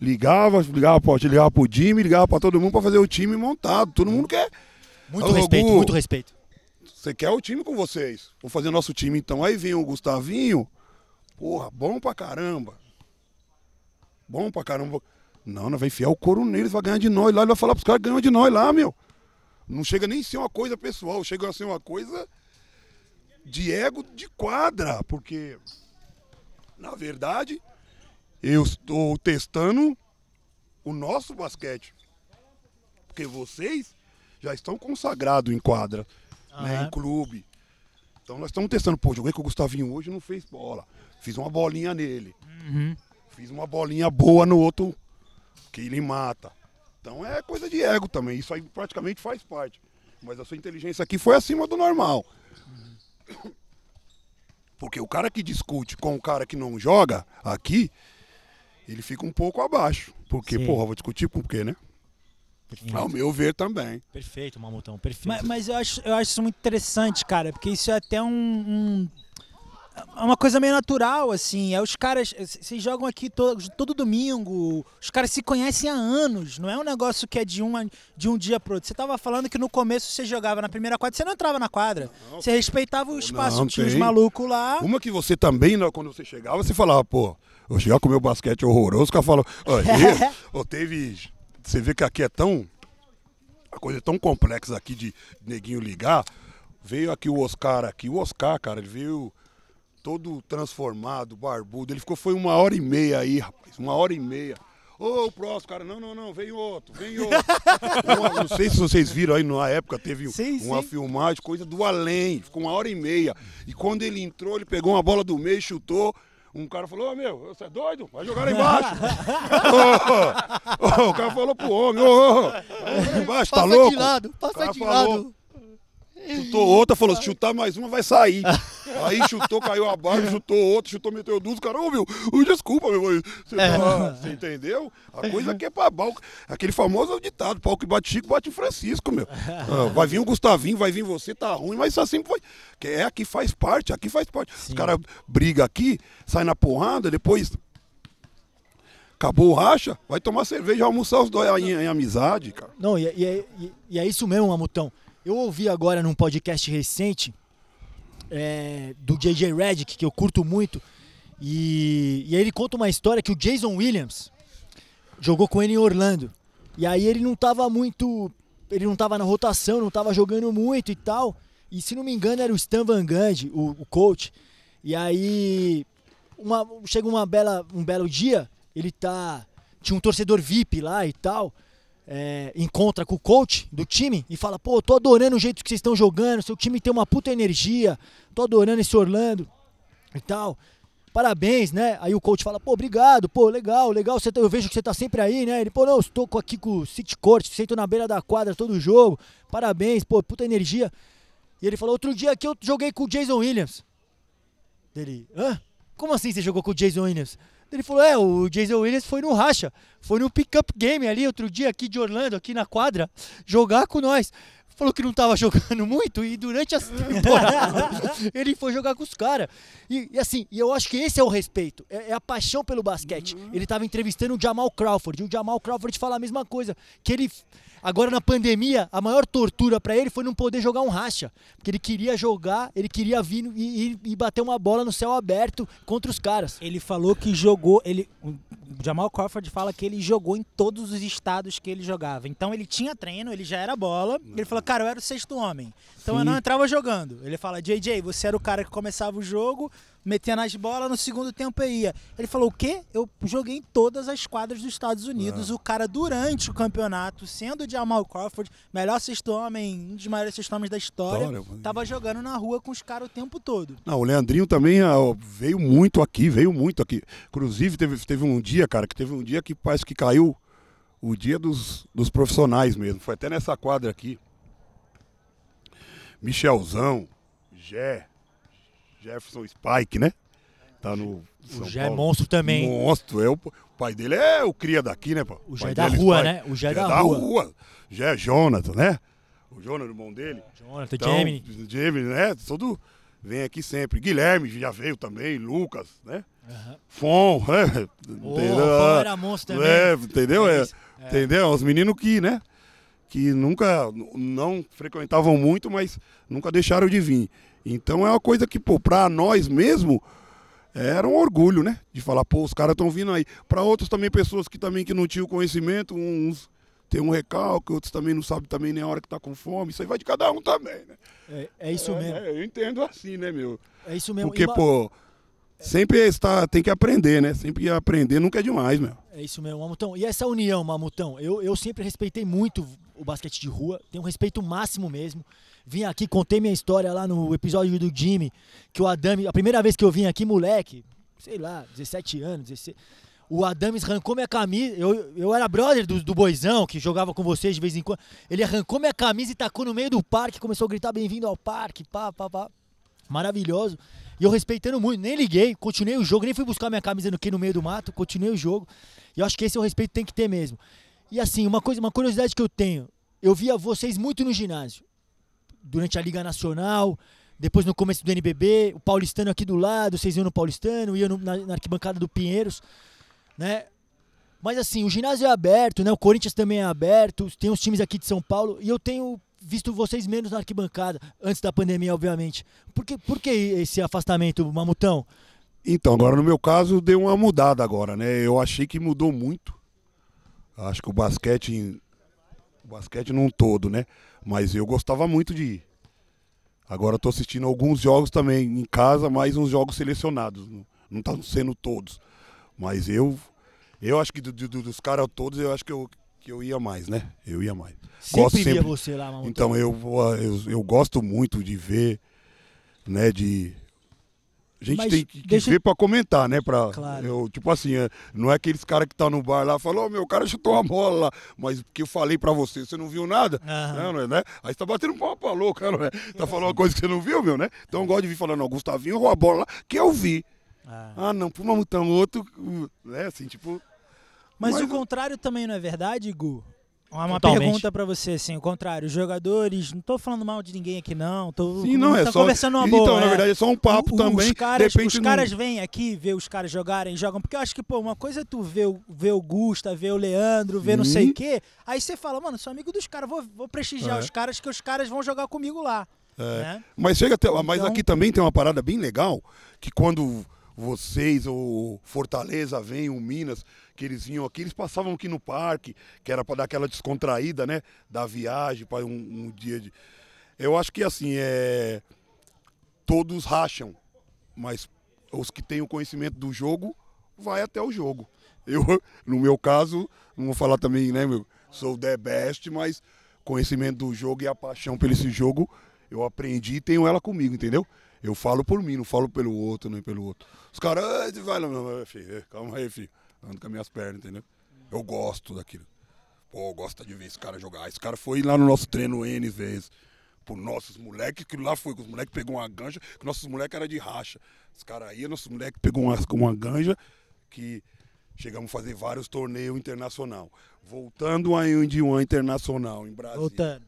ligava, ligava, pra, ligava pro Jimmy, ligava pra todo mundo pra fazer o time montado. Todo mundo quer. Muito Alô, respeito, muito respeito. Você quer o time com vocês. Vou fazer nosso time então. Aí vem o Gustavinho. Porra, bom pra caramba. Bom pra caramba. Não, não vai enfiar o couro neles, vai ganhar de nós lá. Ele vai falar pros caras que ganham de nós lá, meu. Não chega nem a ser uma coisa pessoal, chega a ser uma coisa de ego de quadra. Porque, na verdade, eu estou testando o nosso basquete. Porque vocês já estão consagrados em quadra, né, em clube. Então nós estamos testando, pô, joguei com o Gustavinho hoje não fez bola. Fiz uma bolinha nele. Uhum. Fiz uma bolinha boa no outro que ele mata. Então é coisa de ego também. Isso aí praticamente faz parte. Mas a sua inteligência aqui foi acima do normal. Porque o cara que discute com o cara que não joga aqui, ele fica um pouco abaixo. Porque, Sim. porra, vou discutir com o quê, né? Ao meu ver também. Perfeito, Mamutão, perfeito. Mas, mas eu, acho, eu acho isso muito interessante, cara, porque isso é até um. um- é uma coisa meio natural, assim. É os caras. c- Vocês jogam aqui todo, todo domingo. Os caras se conhecem há anos. Não é um negócio que é de, uma, de um dia pro outro. Você tava falando que no começo você jogava na primeira quadra, você não entrava na quadra. Você respeitava o espaço, Não, tinha os malucos lá. Uma que você também, quando você chegava, você falava, pô, eu chegar com o meu basquete horroroso, o cara falou, aí, ou teve. Você vê que aqui é tão. A coisa é tão complexa aqui de neguinho ligar. Veio aqui o Oscar aqui. O Oscar, cara, ele veio todo transformado, barbudo. Ele ficou, foi uma hora e meia aí, rapaz. Uma hora e meia. Ô, o próximo, cara, não, não, não, vem outro, vem outro. Uma- não sei se vocês viram aí, na época teve Sim, uma sim. filmagem, coisa do além. Ficou uma hora e meia. E quando ele entrou, ele pegou uma bola do meio, chutou. Um cara falou, ô meu, você é doido? Vai jogar lá embaixo. Ô, ô, o cara falou pro homem, ô, jogar lá embaixo, tá Passa louco? de lado, passa de falou, lado. Chutou outra, falou, se chutar mais uma, vai sair. Aí chutou, caiu abaixo, chutou outra, chutou, meteu duas. O cara, ô meu, desculpa, meu. Você, tá- você entendeu? A coisa aqui é pra pau. Aquele famoso ditado, pau que bate Chico, bate Francisco, meu. Ah, vai vir o Gustavinho, vai vir você, tá ruim, mas assim foi. Que é aqui faz parte, aqui faz parte. Os caras brigam aqui, sai na porrada, depois acabou o racha, vai tomar cerveja e almoçar os dois em, em amizade, cara. Não, e, é- e é- e- e é isso mesmo, Mamutão. Eu ouvi agora num podcast recente é, do J.J. Redick, que eu curto muito, e, e aí ele conta uma história que o Jason Williams jogou com ele em Orlando. E aí ele não tava muito. Ele não tava na rotação, não tava jogando muito e tal. E se não me engano era o Stan Van Gundy, o, o coach. E aí uma- chega uma bela, um belo dia, ele tá. Tinha um torcedor VIP lá e tal. É, encontra com o coach do time e fala: pô, tô adorando o jeito que vocês estão jogando, seu time tem uma puta energia, tô adorando esse Orlando e tal. Parabéns, né? Aí o coach fala, pô, obrigado, pô, legal, legal, você tá- eu vejo que você tá sempre aí, né? Ele, pô, não, estou aqui com o City Court, sento na beira da quadra todo jogo, parabéns, pô, puta energia. E ele falou, outro dia aqui eu joguei com o Jason Williams. Ele, hã? Como assim você jogou com o Jason Williams? Ele falou, é, o Jason Williams foi no racha, foi no pick-up game ali outro dia aqui de Orlando, aqui na quadra, jogar com nós. Falou que não tava jogando muito e durante as temporadas ele foi jogar com os caras. E, e assim, e eu acho que esse é o respeito, é, é a paixão pelo basquete. Ele tava entrevistando o Jamal Crawford, e o Jamal Crawford fala a mesma coisa, que ele agora na pandemia, a maior tortura pra ele foi não poder jogar um racha, porque ele queria jogar, ele queria vir e, e- e bater uma bola no céu aberto contra os caras. Ele falou que jogou. Ele, o Jamal Crawford fala que ele jogou em todos os estados que ele jogava. Então ele tinha treino, ele já era bola. Ele falou, cara, eu era o sexto homem. Então eu não entrava jogando. Ele fala, JJ, você era o cara que começava o jogo, metia nas bolas, no segundo tempo eu ia. Ele falou, o quê? Eu joguei em todas as quadras dos Estados Unidos. O cara, durante o campeonato, sendo o Jamal Crawford, melhor sexto homem, um dos maiores sexto homens da história, História, mano. tava jogando na rua com os caras o tempo todo. Não, o Leandrinho também ah, veio muito aqui, veio muito aqui. Inclusive, teve, teve um dia, cara, que teve um dia que parece que caiu o dia dos, dos profissionais mesmo. Foi até nessa quadra aqui. Michelzão, Jé, Jefferson Spike, né? Tá no. O São Jé é Paulo. monstro também. Monstro. É o, o pai dele é o cria daqui, né, pô? O Jé é da dele, rua, né? O Jé é Jé da rua. rua. Jé é Jonathan, né? O Jonathan, irmão dele. Jonathan, Então, Jamie. Jamie, né? Todo vem aqui sempre. Guilherme já veio também, Lucas, né? Fon, né? Porra, o Fon era monstro também. É, entendeu? É, isso, Entendeu? Os meninos que, né? Que nunca, não frequentavam muito, mas nunca deixaram de vir. Então é uma coisa que, pô, pra nós mesmo, era um orgulho, né? De falar, pô, os caras estão vindo aí. Pra outros também, pessoas que também que não tinham conhecimento, uns tem um recalque, outros também não sabem também nem a hora que tá com fome. Isso aí vai de cada um também, né? É, é isso É, mesmo. é, eu entendo assim, né, meu? É isso mesmo. Porque, E pô, sempre está, tem que aprender, né? Sempre aprender nunca é demais, meu. É isso mesmo, Mamutão. E essa união, Mamutão, eu, eu sempre respeitei muito o basquete de rua, tenho um respeito máximo mesmo. Vim aqui, contei minha história lá no episódio do Jimmy, que o Adame, a primeira vez que eu vim aqui, moleque, sei lá, 17 anos, 16, o Adames arrancou minha camisa. Eu, eu era brother do, do Boizão, que jogava com vocês de vez em quando. Ele arrancou minha camisa e tacou no meio do parque, começou a gritar bem-vindo ao parque, pá, pá, pá. Maravilhoso. E eu respeitando muito, nem liguei, continuei o jogo, nem fui buscar minha camisa no que no meio do mato, continuei o jogo. E eu acho que esse é o respeito que tem que ter mesmo. E assim, uma coisa, uma curiosidade que eu tenho, eu via vocês muito no ginásio. Durante a Liga Nacional, depois no começo do NBB, o paulistano aqui do lado, vocês iam no paulistano, iam no, na, na arquibancada do Pinheiros né? Mas assim, o ginásio é aberto, né? O Corinthians também é aberto, tem os times aqui de São Paulo e eu tenho visto vocês menos na arquibancada, antes da pandemia, obviamente. Por que, por que esse afastamento, Mamutão? Então, agora no meu caso deu uma mudada agora, né? Eu achei que mudou muito. Acho que o basquete, o basquete num todo, né? Mas eu gostava muito de ir. Agora estou assistindo alguns jogos também em casa, mais uns jogos selecionados. Não estão sendo todos. Mas eu, eu acho que do, do, dos caras todos, eu acho que eu, que eu ia mais, né? Eu ia mais. Sempre gosto via sempre... você lá. Então eu, eu, eu gosto muito de ver, né? De a gente Mas tem que, deixa... ver para comentar, né? Pra, claro. eu, tipo assim, é, não é aqueles caras que tá no bar lá falou, oh, meu cara chutou a bola lá, mas que eu falei para você, você não viu nada, uhum. né, né? Aí você tá batendo um papo louco, cara, né? Tá falando uma coisa que você não viu, meu, né? Então eu gosto de vir falando, não, Gustavinho a bola lá, que eu vi. Ah, ah não, por mamutão, outro, né, assim, tipo... Mas, mas o contrário também não é verdade, Gu? Uma Totalmente. pergunta para você, assim, o contrário, os jogadores, não tô falando mal de ninguém aqui não, tô, Sim, não, é tá só, conversando uma boa. Então, é. na verdade, é só um papo o, também. Os caras, os caras vêm aqui ver os caras jogarem, jogam, porque eu acho que, pô, uma coisa é tu ver, ver o Gusta, ver o Leandro, ver hum. não sei o quê, aí você fala, mano, sou amigo dos caras, vou, vou prestigiar é. os caras, que os caras vão jogar comigo lá. É. Né? Mas chega até, então, mas aqui também tem uma parada bem legal, que quando vocês, ou Fortaleza vem, o Minas, que eles vinham aqui, eles passavam aqui no parque, que era para dar aquela descontraída, né? Da viagem, para um, um, dia de. Eu acho que assim, é. Todos racham, mas os que têm o conhecimento do jogo, vai até o jogo. Eu, no meu caso, não vou falar também, né, meu? Sou the best, mas conhecimento do jogo e a paixão por esse jogo, eu aprendi e tenho ela comigo, entendeu? Eu falo por mim, não falo pelo outro, nem pelo outro. Os caras, vai meu filho, calma aí, filho. Ando com as minhas pernas, entendeu? Eu gosto daquilo. Pô, gosta de ver esse cara jogar. Esse cara foi lá no nosso treino N vezes. Por nossos moleques, que lá foi, que os moleques pegou uma ganja, que nossos moleques eram de racha. Os caras aí, nossos moleques pegou uma, uma ganja que chegamos a fazer vários torneios internacional. Voltando a Indian Internacional em Brasília. Voltando.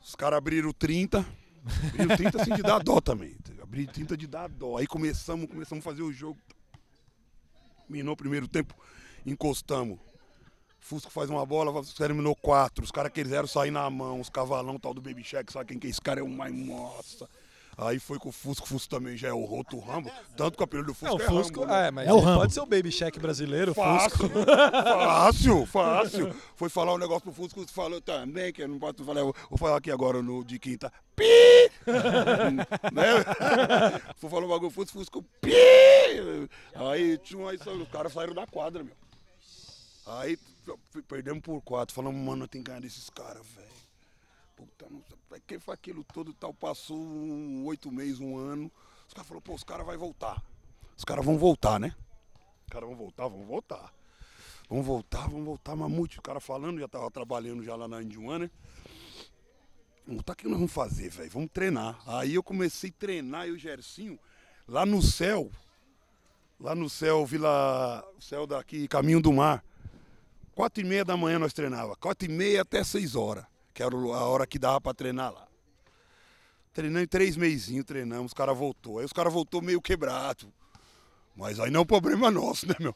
Os caras abriram 30, Abriu 30 assim de dar dó também. Abri 30 de dar dó. Aí começamos, começamos a fazer o jogo. Terminou o primeiro tempo, encostamos. Fusco faz uma bola, terminou quatro. Os caras quiseram sair na mão, os cavalão tal do Baby Shack, sabe quem que é esse cara? É um mais nossa. Aí foi com o Fusco, o Fusco também já é o Roto Rambo, tanto que o apelido do Fusco é, o é Fusco, Rambo. É, mas é o Rambo. pode ser o Baby Check brasileiro, fácil, Fusco. Fácil, fácil. Foi falar um negócio pro Fusco, falou também, que eu não posso falar, vou falar aqui agora no de quinta. Pi! né? Foi falar um bagulho, Fusco, Fusco, pi! Aí, tinha, aí os caras saíram da quadra, meu. Aí perdemos por quatro, falamos, mano, tem que ganhar desses caras, velho. Puta, não sei. Que foi aquilo todo tal. Passou um, oito meses, um ano. Os caras falaram, pô, os caras vão voltar. Os caras vão voltar, né? Os caras vão voltar, vão voltar. Vão voltar, vão voltar, Mamute. O cara falando, já tava trabalhando já lá na Indiana, né? Vamos tá, o que nós vamos fazer, velho? Vamos treinar. Aí eu comecei a treinar e o Gercinho, lá no céu, lá no céu, Vila. Céu daqui, Caminho do Mar. Quatro e meia da manhã nós treinava. Quatro e meia até seis horas que era a hora que dava para treinar lá. Treinando em três meizinhos, treinamos, os caras voltou. Aí os caras voltou meio quebrado. Mas aí não é um problema nosso, né, meu?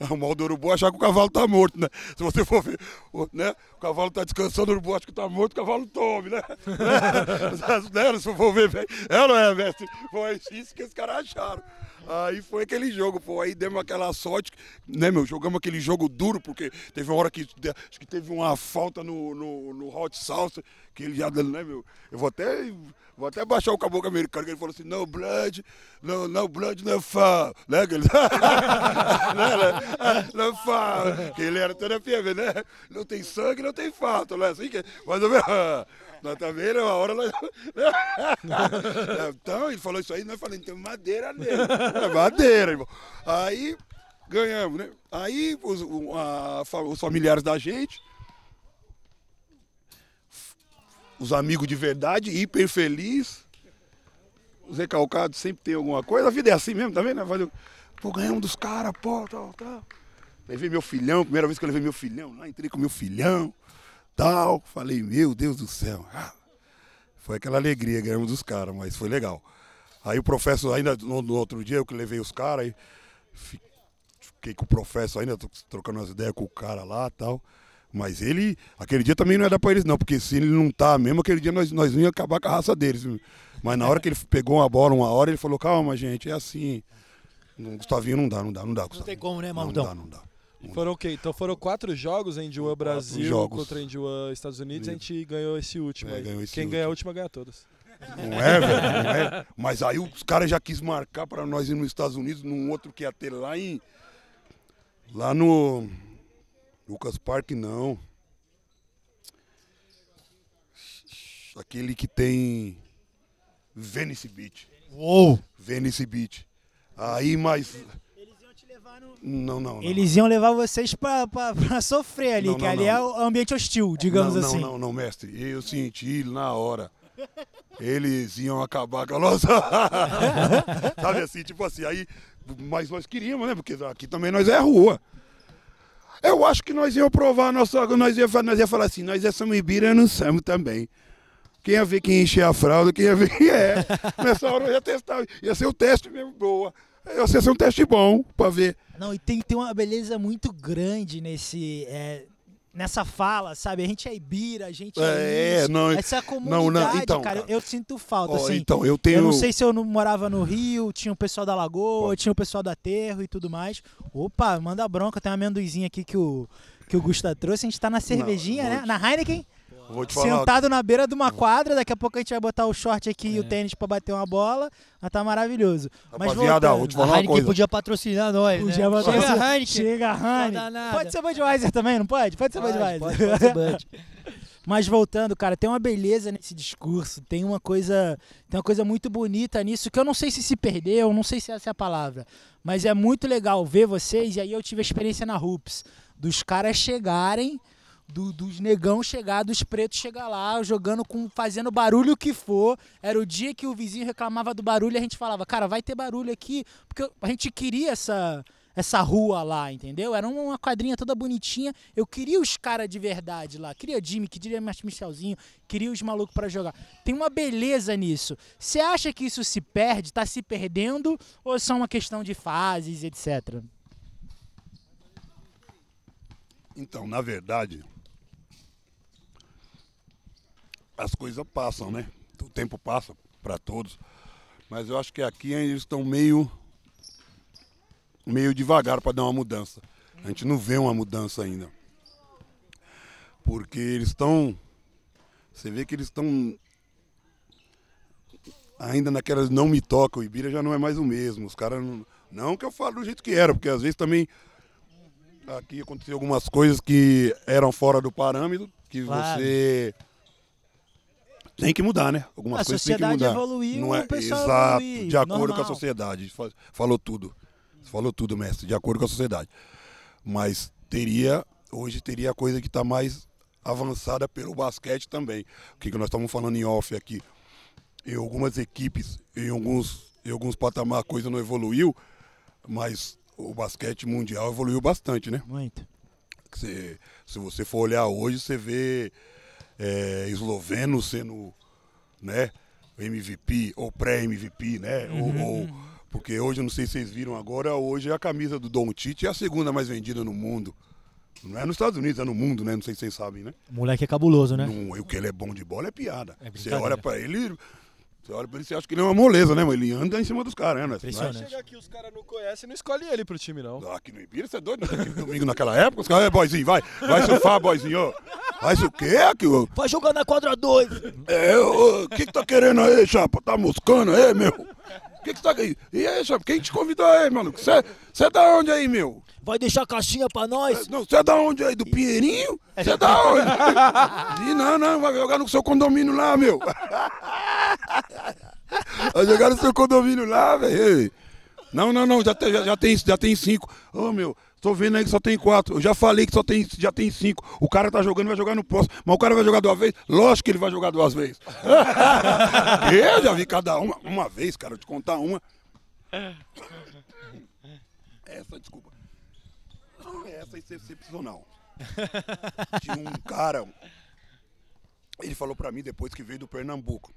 É, o mal do urubu é achar que o cavalo tá morto, né? Se você for ver, o, né? O cavalo tá descansando, o urubu acha que tá morto, o cavalo tome, né? né? Se for ver, velho. É não é, mestre? Foi isso que os caras acharam. Aí foi aquele jogo, pô. Aí demos aquela sorte, né, meu? Jogamos aquele jogo duro, porque teve uma hora que acho que teve uma falta no, no, no Hot Salsa, que ele já, né, meu? Eu vou até, vou até baixar o caboclo americano, que ele falou assim: no blood, no, no blood, no foul. Né? Ele, não foul. Que ele era toda fêmea, né? Não tem sangue, não tem falta, né? Assim que, mas, nós tá uma hora nós... Então, ele falou isso aí, nós falamos, tem madeira nele. É madeira, irmão. Aí ganhamos, né? Aí os, a, os familiares da gente, os amigos de verdade, hiper feliz. Os recalcados sempre tem alguma coisa. A vida é assim mesmo, tá vendo? Pô, ganhamos dos caras, pô, tal, tal. Levei meu filhão, primeira vez que eu levei meu filhão lá, entrei com meu filhão tal. Falei, meu Deus do céu. Ah, foi aquela alegria, ganhamos dos caras, mas foi legal. Aí o professor, ainda no, no outro dia, eu que levei os caras, fiquei com o professor ainda, trocando umas ideias com o cara lá tal. Mas ele, aquele dia também não dar pra eles não, porque se ele não tá mesmo, aquele dia nós, nós íamos acabar com a raça deles. Mas na hora que ele pegou uma bola uma hora, ele falou, calma gente, é assim. Gustavinho não dá, não dá, não dá. Gustavo. Não tem como, né, Mamudão? Não dá, não dá. Foram o quê? Então foram quatro jogos em Endiua Brasil jogos. contra Endiua Estados Unidos e a gente ganhou esse último. É, ganhou esse Quem último. ganha a última ganha todas. Não é, velho? Não é. Mas aí os caras já quis marcar para nós ir nos Estados Unidos, num outro que ia ter lá em. Lá no. Lucas Park, não. Aquele que tem. Venice Beach. Uou! Venice Beach. Aí, mas. Não, não, não. Eles iam levar vocês pra, pra, pra sofrer ali, não, que não, ali não. é o ambiente hostil, digamos não, assim. Não, não, não, mestre. Eu senti na hora. Eles iam acabar com a nossa. Sabe assim, tipo assim, aí. Mas nós queríamos, né? Porque aqui também nós é rua. Eu acho que nós íamos provar nossa. Nós ia, nós ia falar assim, nós é somos Ibira não somos também. Quem ia ver quem encher a fralda, quem ia ver quem é. Nessa hora eu ia testar. Ia ser o teste mesmo boa. Ia ser um teste bom pra ver. Não, e tem, tem uma beleza muito grande nesse. É, nessa fala, sabe? A gente é Ibira, a gente é, é isso. Não, Essa comunidade, não, não, então, cara, eu, eu, sinto falta, ó, assim. Então, eu tenho... Eu não sei se eu não morava no Rio, tinha o pessoal da Lagoa, tinha o pessoal do Aterro e tudo mais. Opa, manda bronca, tem uma amendoizinha aqui que o, que o Gusta trouxe. A gente tá na cervejinha, não, né? Na Heineken. Vou te falar. Sentado na beira de uma quadra, daqui a pouco a gente vai botar o short aqui é. e o é. tênis pra bater uma bola. Mas tá maravilhoso. Rapaziada, vou te falar uma coisa. podia patrocinar nós, podia né? Patrocinar. Chega Heineken. Chega Heineken. Pode ser Budweiser também, não pode? Pode ser pode, Budweiser. Pode, pode ser Bud. Mas voltando, cara, tem uma beleza nesse discurso, tem uma coisa, tem uma coisa muito bonita nisso que eu não sei se se perdeu, não sei se essa é a palavra, mas é muito legal ver vocês e aí eu tive a experiência na Rups dos caras chegarem do, dos negão chegar, dos pretos chegar lá, jogando com, fazendo barulho que for. Era o dia que o vizinho reclamava do barulho e a gente falava, cara, vai ter barulho aqui, porque a gente queria essa essa rua lá, entendeu? Era uma quadrinha toda bonitinha. Eu queria os caras de verdade lá. Queria Jimmy, queria Michelzinho, queria os malucos para jogar. Tem uma beleza nisso. Você acha que isso se perde, tá se perdendo, ou é só uma questão de fases, etc? Então, na verdade, as coisas passam, né? O tempo passa para todos. Mas eu acho que aqui eles estão meio meio devagar para dar uma mudança. A gente não vê uma mudança ainda. Porque eles estão você vê que eles estão ainda naquelas não me toca, o Ibira já não é mais o mesmo. Os caras não, não que eu falo do jeito que era, porque às vezes também aqui aconteceu algumas coisas que eram fora do parâmetro, que claro. você tem que mudar, né? Algumas a coisas tem que mudar. A sociedade evoluiu, não é, o pessoal Exato, de acordo normal. com a sociedade. Falou tudo. Falou tudo, mestre, de acordo com a sociedade. Mas teria, hoje teria coisa que está mais avançada pelo basquete também. O que, que nós estamos falando em off aqui. Em algumas equipes, em alguns, em alguns patamar a coisa não evoluiu, mas o basquete mundial evoluiu bastante, né? Muito. Se, se você for olhar hoje, você vê é, esloveno sendo né, MVP ou pré-MVP, né? Uhum. Ou, ou, porque hoje, não sei se vocês viram agora, hoje a camisa do Don Tite é a segunda mais vendida no mundo. Não é nos Estados Unidos, é no mundo, né? Não sei se vocês sabem, né? O moleque é cabuloso, né? Não, o que ele é bom de bola é piada. É Você olha para ele, Você olha pra ele e acha que ele é uma moleza, né, mano? Ele anda em cima dos caras, né? Impressionante. Chega aqui, os caras não conhecem, não escolhe ele pro time, não. Ah, Aqui no Ibira, você é doido? Naquele domingo naquela época, os caras, é, boizinho, vai, vai surfar, boizinho. Vai isso o quê? Que, ô? Vai jogar na quadra 2. é, o que que tá querendo aí, chapa? Tá moscando aí, meu? O que que tá aí? E aí, chapa, quem te convidou aí, mano? Você é da onde aí, meu? Vai deixar caixinha pra nós? Não, você é da onde aí? Do Pinheirinho? Você é da onde? Ih, não, não, vai jogar no seu condomínio lá, meu. Vai jogar no seu condomínio lá, velho. Não, não, não, já tem, já, já tem, já tem cinco. Ô, meu, tô vendo aí que só tem quatro. Eu já falei que só tem, já tem cinco. O cara tá jogando, vai jogar no próximo. Mas o cara vai jogar duas vezes? Lógico que ele vai jogar duas vezes. Eu já vi cada uma. Uma vez, cara, eu te contar uma. Essa, desculpa. Essa é excepcional. Tinha um cara. Ele falou pra mim depois que veio do Pernambuco.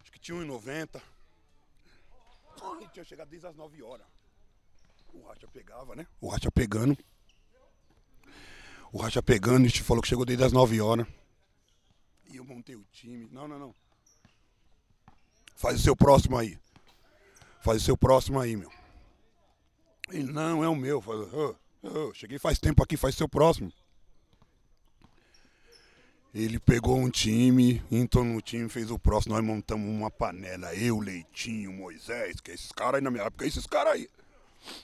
Acho que tinha 1,90. Ele tinha chegado desde as 9 horas. O Racha pegava, né? O Racha pegando. O Racha pegando, e te falou que chegou desde as 9 horas. E eu montei o time. Não, não, não. Faz o seu próximo aí. Faz o seu próximo aí, meu. Ele, não, é o meu. Eu falei, "Ô, ô, cheguei faz tempo aqui, faz o seu próximo. Ele pegou um time, entrou no time, fez o próximo. Nós montamos uma panela. Eu, Leitinho, Moisés, que é esses caras aí na minha época, esses caras aí.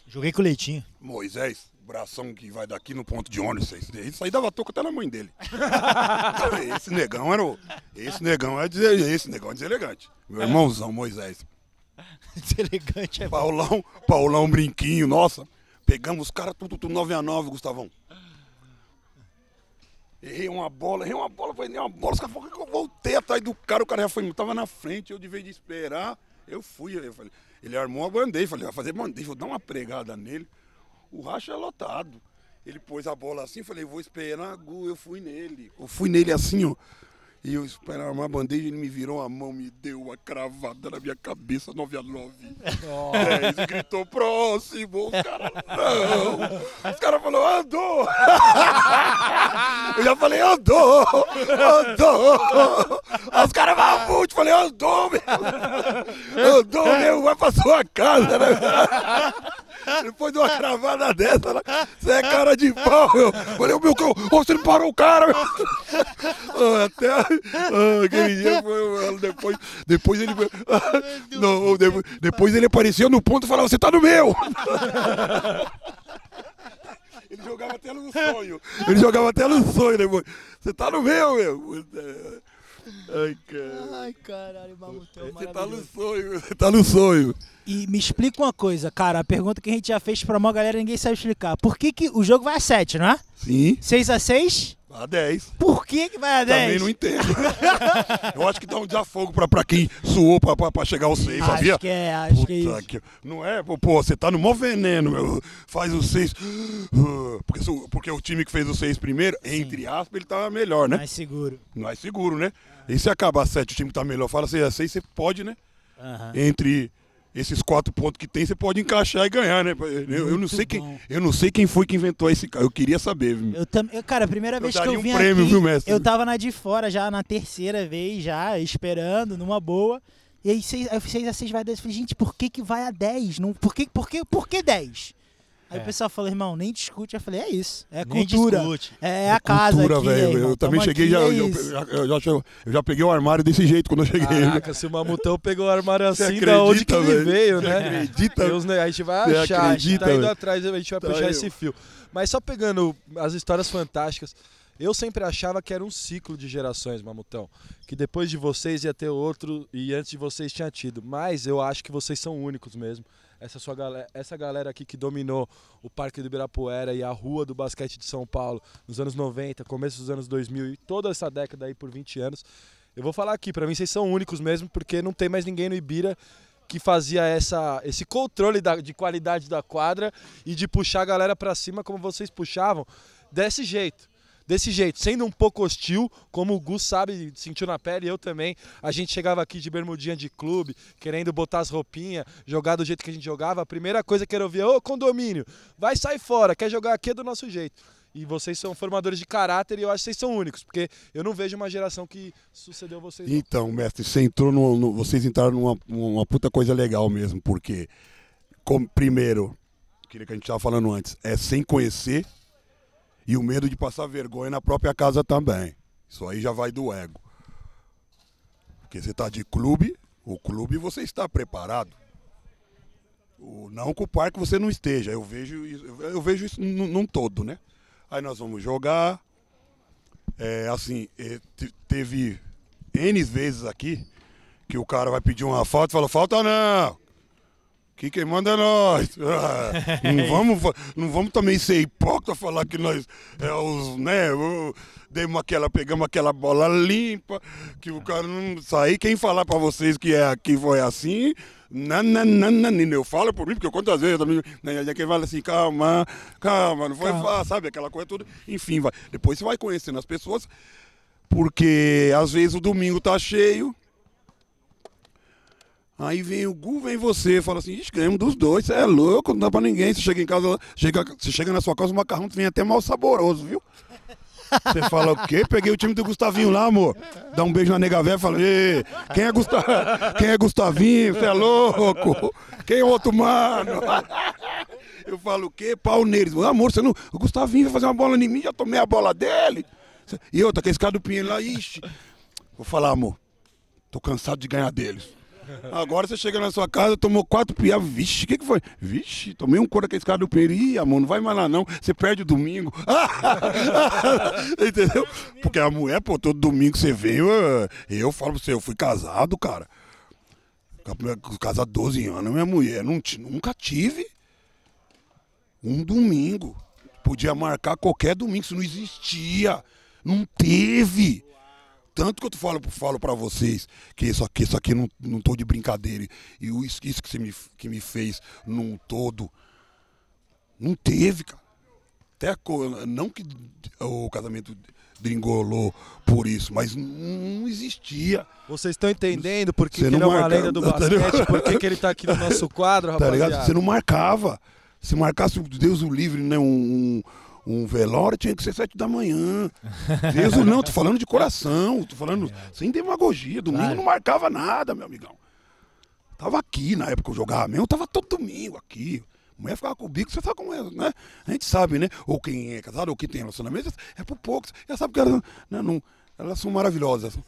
Joguei com o Leitinho. Moisés, bração que vai daqui no ponto de ônibus. Isso aí- dava toco até na mãe dele. esse negão era o. Esse negão é dizer, esse negão é deselegante. Meu irmãozão, Moisés. Deselegante é. Paulão, Paulão Brinquinho, nossa. Pegamos os caras tudo, tudo 9 a 9 Gustavão. Errei uma bola, errei uma bola, foi uma bola. Os caras falaram que eu voltei atrás do cara, o cara já foi, tava na frente, eu de vez de esperar, eu fui. Eu falei, ele armou a bandeja, falei, vai fazer bandeja, vou dar uma pregada nele. O racha é lotado. Ele pôs a bola assim, falei, vou esperar, Gu, eu fui nele. Eu fui nele assim, ó. E eu esperava armar a bandeja, ele me virou a mão, me deu uma cravada na minha cabeça, 9 a 9. 10 e gritou próximo. Os caras, não. Os caras falaram, andou. Eu já falei, andou. Andou. Os caras mamute, falei, andou, meu. Andou, meu, vai pra sua casa, né? Depois de uma cravada dessa, né? você é cara de pau, meu. Falei, meu, cão, você não parou o cara, meu. Até ah, aquele dia foi, depois, depois ele. Não, depois, depois ele apareceu no ponto e falava, você tá no meu! Ele jogava até no sonho. Ele jogava até no sonho depois. Você tá no meu, meu. Ai, cara. Ai, caralho, Mamutão, Você tá no sonho, você tá no sonho. E me explica uma coisa, cara. A pergunta que a gente já fez pra uma galera ninguém sabe explicar. Por que, que o jogo vai a 7, não é? Sim, 6 a 6 a 10. Por que, que vai a 10? Também não entendo. Eu acho que dá um desafogo pra, pra quem suou pra, pra, pra chegar ao 6, sabia? Acho que é, acho que é Puta isso. que- Não é, pô, você tá no maior veneno, meu. Faz o 6. Porque, porque o time que fez o 6 primeiro, entre aspas, ele tava melhor, né? Mais seguro. Mais seguro, né? E se acabar 7, o time que tá melhor, fala 6 a 6, você pode, né? Aham. Entre esses quatro pontos que tem, você pode encaixar e ganhar, né? Eu, eu não sei quem, eu não sei quem foi que inventou esse cara. Eu queria saber, viu? Eu também, cara, a primeira vez que eu um vim prêmio, aqui, viu, mestre? eu tava na de fora já, na terceira vez já, esperando, numa boa. E aí 6 a 6 vai a 10. Eu falei, gente, por que que vai a 10? Não, por, que, por, que, por que 10? Aí É. o pessoal falou, irmão, nem discute. Eu falei, é isso, é Nem cultura. discute. É a casa Cultura, aqui, velho. irmão, Eu também cheguei, aqui, já, é eu, eu, já, eu já peguei o armário desse jeito quando eu cheguei. Caraca, se o Mamutão pegou o armário assim, da onde que acredita, ele veio, Você né? acredita? Deus, né? A gente vai Você achar, a gente acredita, tá indo velho? atrás, a gente vai Tá puxar eu. esse fio. Mas só pegando as histórias fantásticas, eu sempre achava que era um ciclo de gerações, Mamutão. Que depois de vocês ia ter outro e antes de vocês tinha tido. Mas eu acho que vocês são únicos mesmo. Essa, sua galera, essa galera aqui que dominou o Parque do Ibirapuera e a rua do basquete de São Paulo nos anos 90, começo dos anos 2000 e toda essa década aí por 20 anos. Eu vou falar aqui, pra mim vocês são únicos mesmo, porque não tem mais ninguém no Ibira que fazia essa, esse controle da- de qualidade da quadra e de puxar a galera pra cima como vocês puxavam, desse jeito. Desse jeito, sendo um pouco hostil, como o Gus sabe, sentiu na pele, eu também. A gente chegava aqui de bermudinha de clube, querendo botar as roupinhas, jogar do jeito que a gente jogava. A primeira coisa que era ouvir é: Ô condomínio, vai sair fora, quer jogar aqui é do nosso jeito. E vocês são formadores de caráter e eu acho que vocês são únicos, porque eu não vejo uma geração que sucedeu vocês. Então, mestre, você entrou no, no- vocês entraram numa uma puta coisa legal mesmo, porque, como, primeiro, aquilo que a gente estava falando antes, é sem conhecer e o medo de passar vergonha na própria casa também. Isso aí já vai do ego. Porque você está de clube, o clube você está preparado. O, não que o parque você não esteja, eu vejo, eu, vejo isso num, todo, né? Aí nós vamos jogar, é, assim, te- teve N vezes aqui que o cara vai pedir uma falta e fala, falta não. Que quem manda é nós. Ah, não, vamos, fa- não vamos também ser hipócrita falar que nós é os, né, demos aquela, pegamos aquela bola limpa, que o cara não sair. Quem falar pra vocês que é aqui foi assim, nananana, eu falo por mim, porque quantas vezes também, né, quem fala assim, calma, calma, não foi Calma. fácil, sabe, aquela coisa toda. Enfim, vai. Depois você vai conhecendo as pessoas, porque às vezes o domingo tá cheio, Aí vem o Gu, vem você, fala assim, ganhamos dos dois, você é louco, não dá pra ninguém. Você chega em casa, chega, você chega na sua casa, o macarrão vem até mal saboroso, viu? Você fala o quê? Peguei o time do Gustavinho lá, amor. Dá um beijo na nega velha e fala, quem é, Gusta... quem é Gustavinho? Você é louco? Quem é o outro mano? Eu falo o quê? Pau neles. Amor, você não... o Gustavinho vai fazer uma bola em mim, já tomei a bola dele. E outra, que esse cara do Pinheiro lá, ixi. Vou falar, amor, tô cansado de ganhar deles. Agora você chega na sua casa, tomou quatro piá. Vixe, o que, que foi? Vixe, tomei um couro com esse cara do. Ih, amor, não vai mais lá não. Você perde o domingo. Entendeu? Porque a mulher, pô, todo domingo você vem. Eu, eu falo pra você, eu fui casado, cara. Casado há 12 anos, minha mulher. Não, nunca tive um domingo. Podia marcar qualquer domingo, isso não existia. Não teve. Tanto que eu falo, falo para vocês que isso aqui, isso aqui não, não tô de brincadeira. E o- isso, isso que, você me, que me fez num todo. Não teve, cara. Até não que o casamento dringolou por isso, mas não existia. Vocês estão entendendo por que, ele é uma marca- lenda do tá basquete, por que, ele tá aqui no nosso quadro, Tá rapaziada? ligado? Você não marcava. Se marcasse, Deus o livre, né? Um, um, um velório tinha que ser sete da manhã. O não, tô falando de coração, tô falando sem demagogia. Domingo Claro. não marcava nada, meu amigão. Tava aqui na época que eu jogava mesmo, tava todo domingo aqui. Mulher ficava com o bico, você sabe como é, né? A gente sabe, né? Ou quem é casado, ou quem tem relacionamento, é por poucos. Já sabe que elas, né, não, elas são maravilhosas.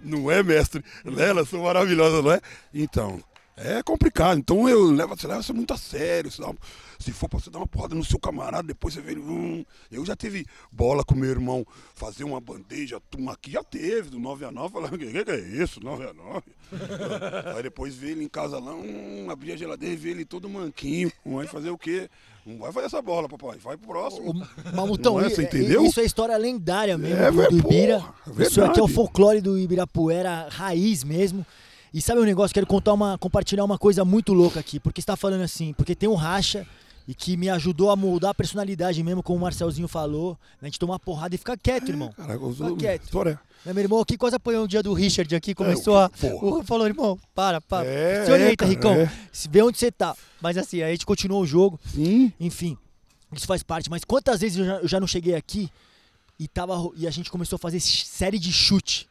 Não é, mestre? Elas são maravilhosas, não é? Então, é complicado. Então eu levo, você leva isso muito a sério. Dá se for pra você dar uma porrada no seu camarada, depois você vê. Hum, eu já teve bola com meu irmão fazer uma bandeja, turma aqui já teve, do 9 a 9, falando, o que, que é isso? 9 a 9. Aí depois vê ele em casa lá, hum, abrir a geladeira e vê ele todo manquinho. Vai fazer o quê? Não vai fazer essa bola, papai. Vai pro próximo. O Mamutão, é? i- entendeu? isso é história lendária mesmo É, do, do Ibira. porra, é isso aqui é o folclore do Ibirapuera, raiz mesmo. E sabe um negócio? Quero contar uma, compartilhar uma coisa muito louca aqui, porque está falando assim, porque tem um racha e que me ajudou a moldar a personalidade mesmo, como o Marcelzinho falou, né, a gente tomar porrada e ficar quieto, irmão. Eu Fica quieto. história. Né, meu irmão aqui quase apanhou um dia do Richard aqui, começou É, a. o- falou, irmão, para, para. É, Se orienta, é, cara, Ricão. é. Se vê onde você tá. Mas assim, aí a gente continuou o jogo. Sim. Enfim, isso faz parte. Mas quantas vezes eu já, eu já não cheguei aqui e, tava, e a gente começou a fazer série de chute.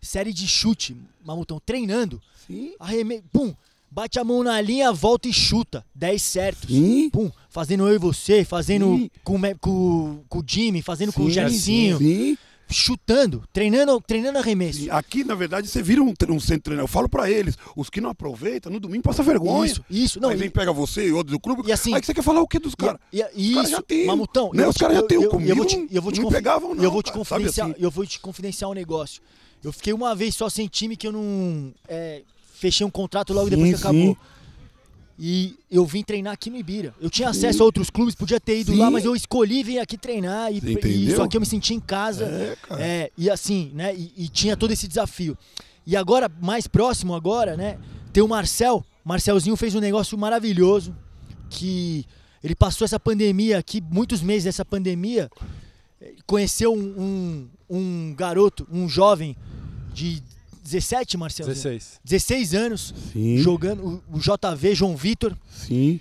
Série de chute, Mamutão, treinando. Sim. Arreme... Pum, bate a mão na linha, volta e chuta. 10 certos. Sim. Pum, fazendo eu e você, fazendo Sim. com, com, com o Jimmy, fazendo com o Sim, Gercinho. Sim. Chutando, treinando, treinando arremesso. Sim. Aqui, na verdade, você vira um, um centro treinador. Eu falo pra eles, os que não aproveitam, no domingo passa vergonha. Isso, isso. Não, aí vem, e- pega você e outro do clube. E assim- aí você quer falar o que dos caras? Isso, já têm, Mamutão, né? Os caras já têm, eu- eu- comigo eu vou te- eu vou te não pegavam não, eu vou te cara, confidenciar, assim? eu vou te confidenciar um negócio. Eu fiquei uma vez só sem time que eu não é, fechei um contrato logo depois Sim, que acabou. sim. E eu vim treinar aqui no Ibira. Eu tinha acesso a outros clubes, podia ter ido lá, mas eu escolhi vir aqui treinar e, e isso aqui eu me senti em casa. É, cara. É, e assim, né? E, e tinha todo esse desafio. E agora, mais próximo agora, né? Tem o Marcel. Marcelzinho fez um negócio maravilhoso. Que ele passou essa pandemia aqui, muitos meses dessa pandemia. Conheceu um, um, um garoto, um jovem de 17, Marcelzinho? 16. 16 anos, Sim. jogando o, JV, João Vitor. Sim.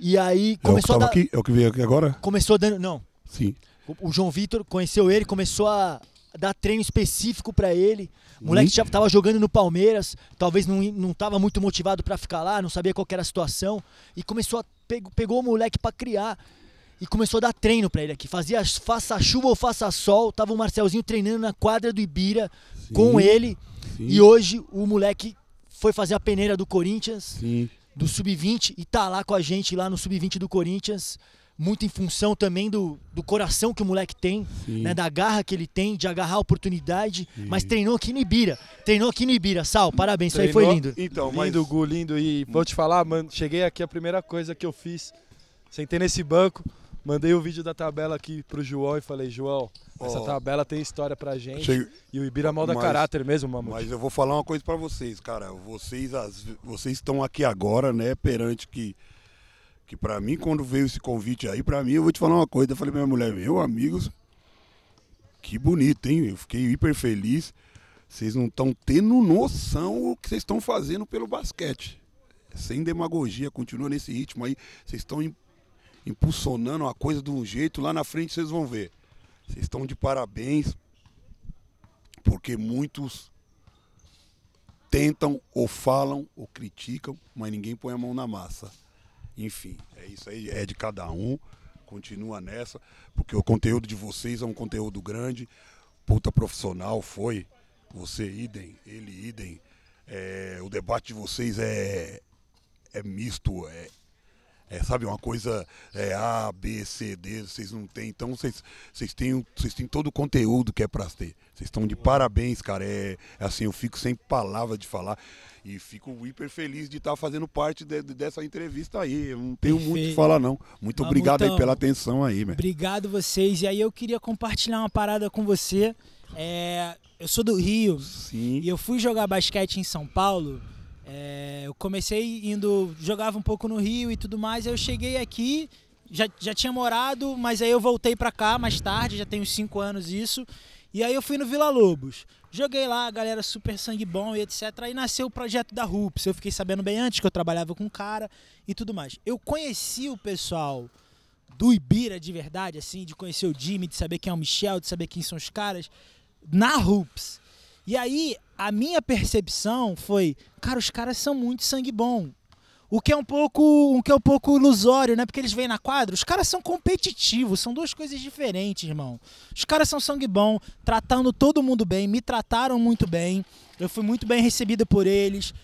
E aí É o que começou a dar, aqui? É o que veio aqui agora? Começou dando. Não. Sim. O, o João Vitor conheceu ele, começou a dar treino específico pra ele. O moleque já tava jogando no Palmeiras, talvez não, não tava muito motivado pra ficar lá, não sabia qual era a situação. E começou a. Pegou, pegou o moleque pra criar. E começou a dar treino pra ele aqui. Fazia faça chuva ou faça sol. Tava o Marcelzinho treinando na quadra do Ibira com ele. Sim, E hoje o moleque foi fazer a peneira do Corinthians, sim. do Sub-20, e tá lá com a gente lá no Sub-20 do Corinthians. Muito em função também do, do coração que o moleque tem, Sim. né, da garra que ele tem, de agarrar a oportunidade. Mas treinou aqui no Ibira. Treinou aqui no Ibira. Sal, parabéns, isso aí foi Treinou- lindo. Então, mas lindo, Gu, lindo. E vou te falar, mano, cheguei aqui, a primeira coisa que eu fiz, sentei nesse banco, mandei o vídeo da tabela aqui pro João e falei, João, essa tabela tem história pra gente. E o Ibira molda Mas- caráter mesmo, mamute. Mas eu vou falar uma coisa pra vocês, cara. Vocês, ve- vocês estão aqui agora, né, perante que que para mim quando veio esse convite aí, pra mim eu vou te falar uma coisa. Eu falei minha mulher, meu amigos, que bonito, hein? Eu fiquei hiper feliz. Vocês não estão tendo noção o que vocês estão fazendo pelo basquete. Sem demagogia, continua nesse ritmo aí. Vocês estão impulsionando a coisa de um jeito, lá na frente vocês vão ver. Vocês estão de parabéns, porque muitos tentam ou falam ou criticam, mas ninguém põe a mão na massa. Enfim, é isso aí, é de cada um. Continua nessa, porque o conteúdo de vocês é um conteúdo grande, puta profissional, foi. Você idem, ele idem. É, o debate de vocês é, é misto, é, é, sabe, uma coisa é A, B, C, D, vocês não têm. Então vocês, vocês, têm, vocês têm todo o conteúdo que é pra ter. Vocês estão de parabéns, cara. É, é assim, eu fico sem palavras de falar. E fico hiper feliz de estar fazendo parte de- de- dessa entrevista aí. Eu não tenho muito o que Perfeito. falar, não. Muito obrigado aí Mamutão. pela atenção aí, meu. Obrigado vocês. E aí eu queria compartilhar uma parada com você. É, eu sou do Rio Sim. e eu fui jogar basquete em São Paulo. É, eu comecei indo, jogava um pouco no Rio e tudo mais. Aí eu cheguei aqui, já, já tinha morado, mas aí eu voltei pra cá mais tarde, já tenho cinco anos isso. E aí eu fui no Vila Lobos. Joguei lá, a galera super sangue bom e etc. Aí nasceu o projeto da Rups. Eu fiquei sabendo bem antes que eu trabalhava com um cara e tudo mais. Eu conheci o pessoal do Ibira de verdade, assim, de conhecer o Jimmy, de saber quem é o Michel, de saber quem são os caras, na Rups. E aí, a minha percepção foi, cara, os caras são muito sangue bom. O que é um pouco, o que é um pouco ilusório, né? Porque eles vêm na quadra, os caras são competitivos, são duas coisas diferentes, irmão. Os caras são sangue bom, tratando todo mundo bem, me trataram muito bem. Eu fui muito bem recebido por eles.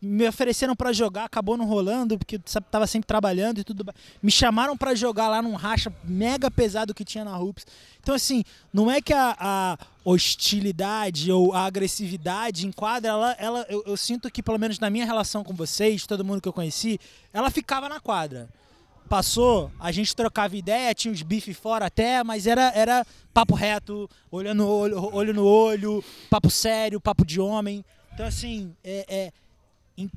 Me ofereceram pra jogar, acabou não rolando, porque sabe, tava sempre trabalhando e tudo. Me chamaram pra jogar lá num racha mega pesado que tinha na Rups. Então, assim, não é que a, a hostilidade ou a agressividade em quadra, ela, ela, eu, eu sinto que, pelo menos na minha relação com vocês, todo mundo que eu conheci, ela ficava na quadra. Passou, a gente trocava ideia, tinha uns bife fora até, mas era, era papo reto, olho no olho, olho no olho, papo sério, papo de homem. Então, assim, é, é,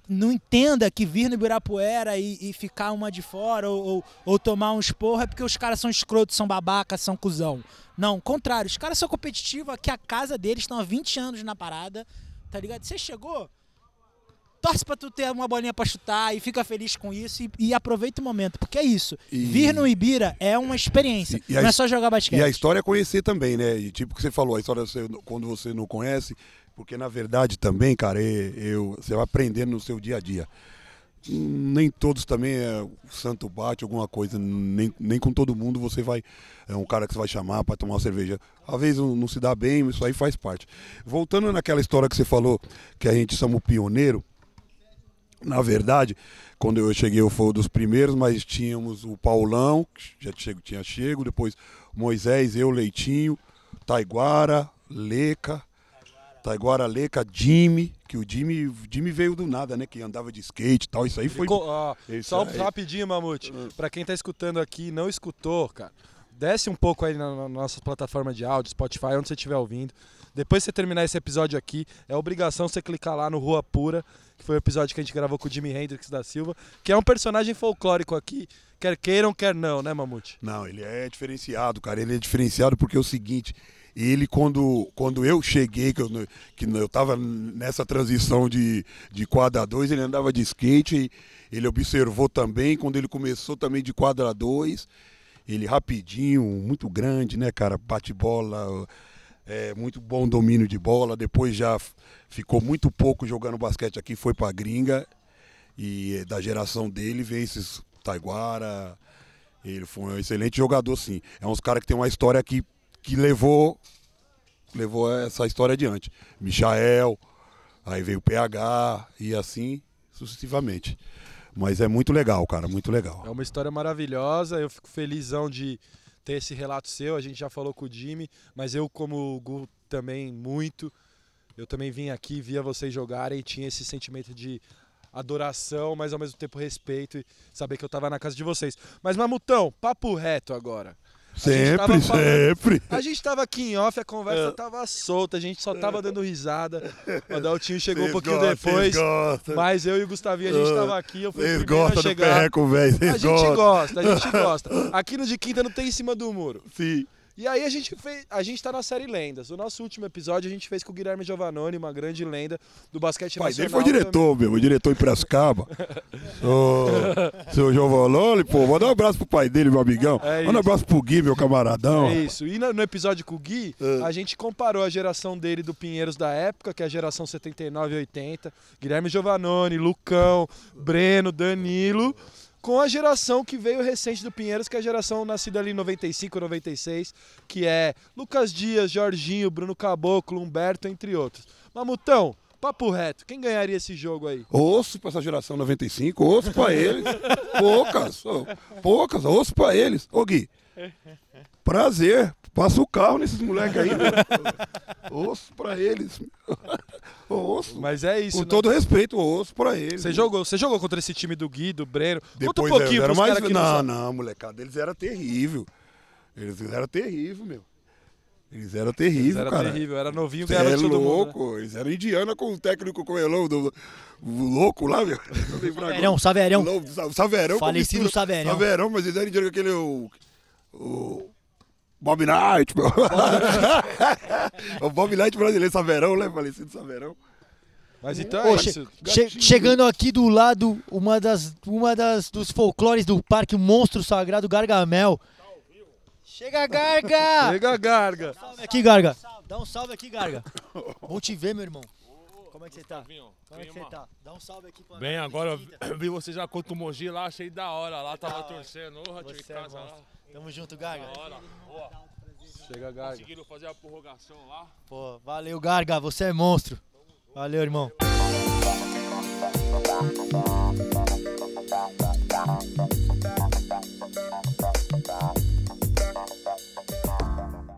não entenda que vir no Ibirapuera e, e ficar uma de fora ou, ou, ou tomar um esporro é porque os caras são escrotos, são babacas, são cuzão. Não, contrário, os caras são competitivos, aqui a casa deles estão há 20 anos na parada, tá ligado? Você chegou, torce pra tu ter uma bolinha pra chutar e fica feliz com isso e, e aproveita o momento, porque é isso. E- Vir no Ibira é uma experiência, E- não é só jogar basquete. E a história é conhecer também, né? E tipo que você falou, a história quando você não conhece, porque na verdade também, cara, eu, você vai aprendendo no seu dia a dia. Nem todos também é o santo bate alguma coisa, nem, nem com todo mundo você vai é um cara que você vai chamar para tomar uma cerveja. Às vezes não se dá bem, isso aí faz parte. Voltando naquela história que você falou que a gente somos pioneiro, na verdade, quando eu cheguei eu fui um dos primeiros, mas tínhamos o Paulão, que já chego, tinha chego, depois Moisés, eu, Leitinho, Taiguara, Leca, Taiguara, Leca, Jimmy, que o Jimmy, Jimmy veio do nada, né? Que andava de skate e tal, isso aí foi... Ficou- Isso só aí. rapidinho, Mamute. Pra quem tá escutando aqui e não escutou, cara, desce um pouco aí na, na nossa plataforma de áudio, Spotify, onde você estiver ouvindo. Depois que você terminar esse episódio aqui, é obrigação você clicar lá no Rua Pura, que foi o episódio que a gente gravou com o Jimi Hendrix da Silva, que é um personagem folclórico aqui, quer queiram, quer não, né, Mamute? Não, ele é diferenciado, cara. Ele é diferenciado porque é o seguinte, ele quando, quando eu cheguei, que eu, que eu tava nessa transição de, de quadra 2, ele andava de skate, ele observou também, quando ele começou também de quadra 2, Ele rapidinho, muito grande, né, cara? Bate bola, é, muito bom domínio de bola. Depois já ficou muito pouco jogando basquete aqui, foi pra gringa. E eh, da geração dele veio esses Taiguara. Ele foi um excelente jogador, sim. É uns caras que tem uma história que, que levou, levou essa história adiante. Michael, aí veio o PH e assim sucessivamente. Mas é muito legal, cara, muito legal. É uma história maravilhosa, eu fico felizão de ter esse relato seu. A gente já falou com o Jimmy, mas eu, como o Gu, também muito. Eu também vim aqui, via vocês jogarem e tinha esse sentimento de adoração, mas ao mesmo tempo respeito e saber que eu tava na casa de vocês. Mas Mamutão, papo reto agora. Sempre, sempre. A gente tava aqui em off, a conversa É. tava solta, a gente só tava dando risada. O Adaltinho chegou um pouquinho gostam, depois, mas eu e o Gustavinho, a gente Ah, tava aqui, eu fui o vocês primeiro a chegar. perreco. A gente gosta, a gente gosta. Aqui no de quinta não tem em cima do muro. Sim. E aí a gente fez, a gente tá na série Lendas. O nosso último episódio a gente fez com o Guilherme Giovannoni, uma grande lenda do basquete pai nacional. foi diretor, meu. O diretor em Piracicaba. Ô, seu Valone, pô. Manda um abraço pro pai dele, meu amigão. É Manda um abraço pro Gui, meu camaradão. É isso. E no, episódio com o Gui, É. a gente comparou a geração dele do Pinheiros da época, que é a geração 79 e 80, Guilherme Giovannoni, Lucão, Breno, Danilo, com a geração que veio recente do Pinheiros, que é a geração nascida ali em 95, 96, que é Lucas Dias, Jorginho, Bruno Caboclo, Humberto, entre outros. Mamutão, papo reto, quem ganharia esse jogo aí? Osso pra essa geração 95, osso pra eles. Poucas, poucas, osso pra eles. Ô Gui, prazer. Passa o carro nesses moleques aí. meu. Osso pra eles. Osso. Mas é isso, Com né? todo respeito, osso pra eles. Você jogou, você jogou contra esse time do Gui, do Breno. Conta Depois um pouquinho era pros mais. não, não não, molecada, eles eram terrível. Eles eram terrível, meu. Eles eram terrível, Era cara. terrível, era novinho, ganhava é todo mundo. né? louco, eles eram indiana com o técnico do, o louco lá, meu. Saverão, Saverão. Louco, Sa- Saverão. com Falecido Saverão. Saverão, mas eles eram indiana com aquele. O, o Bob Knight, meu. o Bob Knight brasileiro, Saverão, né? Falecido Saverão. Mas então é isso. che- Gatinho. chegando aqui do lado, uma das, uma das dos folclores do Parque Monstro Sagrado Gargamel. Chega, Garga! Chega, Garga. Salve aqui, Garga. Dá um salve aqui, Garga. Bom te ver, meu irmão. Como é que você tá? Como é que você tá? Dá um salve aqui pra Bem, agora eu vi você já contra o Mogi lá, achei da hora. Lá tava torcendo, ô, em Você é casa lá. Tamo junto, Garga. Da hora. Boa. Chega, Garga. Conseguiram fazer a prorrogação lá. Pô, valeu, Garga. Você é monstro. Valeu, irmão.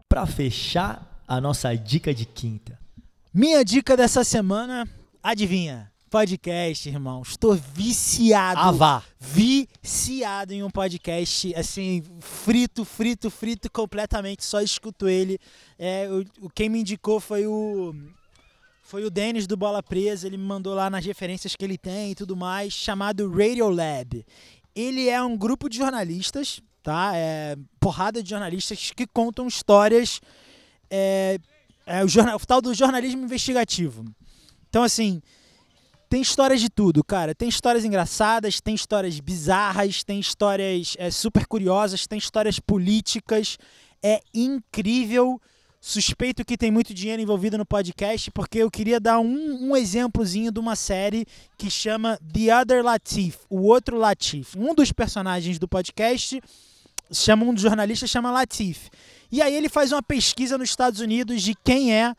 Pra fechar a nossa dica de quinta. Minha dica dessa semana, adivinha? Podcast, irmão. Estou viciado. Avá. Viciado em um podcast, assim, frito, frito, frito completamente. Só escuto ele. É, o, o- quem me indicou foi o. Foi o Denis do Bola Presa. Ele me mandou lá nas referências que ele tem e tudo mais, chamado Radio Lab. Ele é um grupo de jornalistas, tá? É porrada de jornalistas que contam histórias. É, é o, jornal, o tal do jornalismo investigativo. Então, assim, tem histórias de tudo, cara. Tem histórias engraçadas, tem histórias bizarras, tem histórias é, super curiosas, tem histórias políticas. É incrível. Suspeito que tem muito dinheiro envolvido no podcast, porque eu queria dar um, um exemplozinho de uma série que chama The Other Latif, o outro Latif. Um dos personagens do podcast chama um dos jornalistas chama Latif. E aí ele faz uma pesquisa nos Estados Unidos de quem é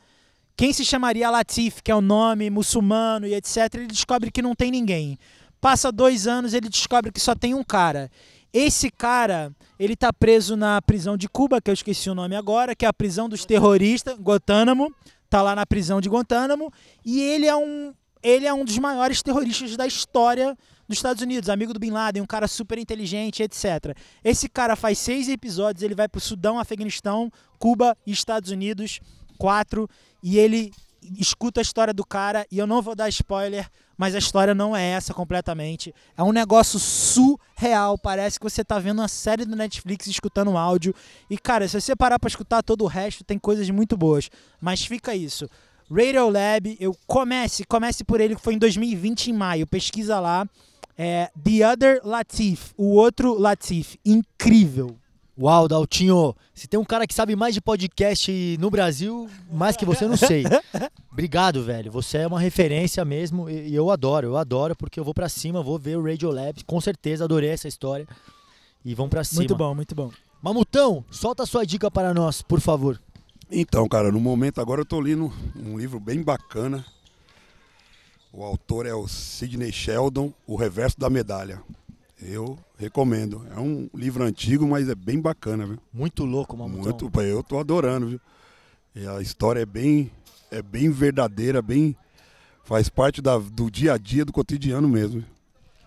quem se chamaria Latif, que é o nome muçulmano e etc. Ele descobre que não tem ninguém. Passa dois anos, ele descobre que só tem um cara. Esse cara, ele tá preso na prisão de Cuba, que eu esqueci o nome agora, que é a prisão dos terroristas, Guantánamo. Tá lá na prisão de Guantánamo. E ele é um, ele é um dos maiores terroristas da história dos Estados Unidos, amigo do Bin Laden, um cara super inteligente, etc. Esse cara faz seis episódios, ele vai pro Sudão, Afeganistão, Cuba e Estados Unidos, quatro, e ele escuta a história do cara, e eu não vou dar spoiler, mas a história não é essa completamente. É um negócio surreal, parece que você tá vendo uma série do Netflix escutando um áudio. E cara, se você parar pra escutar todo o resto, tem coisas muito boas. Mas fica isso. Radio Lab, eu comece, comece por ele, que foi em 2020 em maio, pesquisa lá. É The Other Latif, o outro Latif, incrível. Uau, Daltinho, se tem um cara que sabe mais de podcast no Brasil, mais que você, eu não sei. Obrigado, velho. Você é uma referência mesmo e eu adoro, eu adoro porque eu vou pra cima, vou ver o Radio Lab, com certeza adorei essa história. E vamos pra cima. Muito bom, muito bom. Mamutão, solta a sua dica para nós, por favor. Então, cara, no momento agora eu tô lendo um livro bem bacana. O autor é o Sidney Sheldon, O Reverso da Medalha. Eu recomendo. É um livro antigo, mas é bem bacana, viu? Muito louco, Mamutão. Muito, eu tô adorando, viu? E a história é bem, é bem verdadeira, bem faz parte da- do dia a dia, do cotidiano mesmo.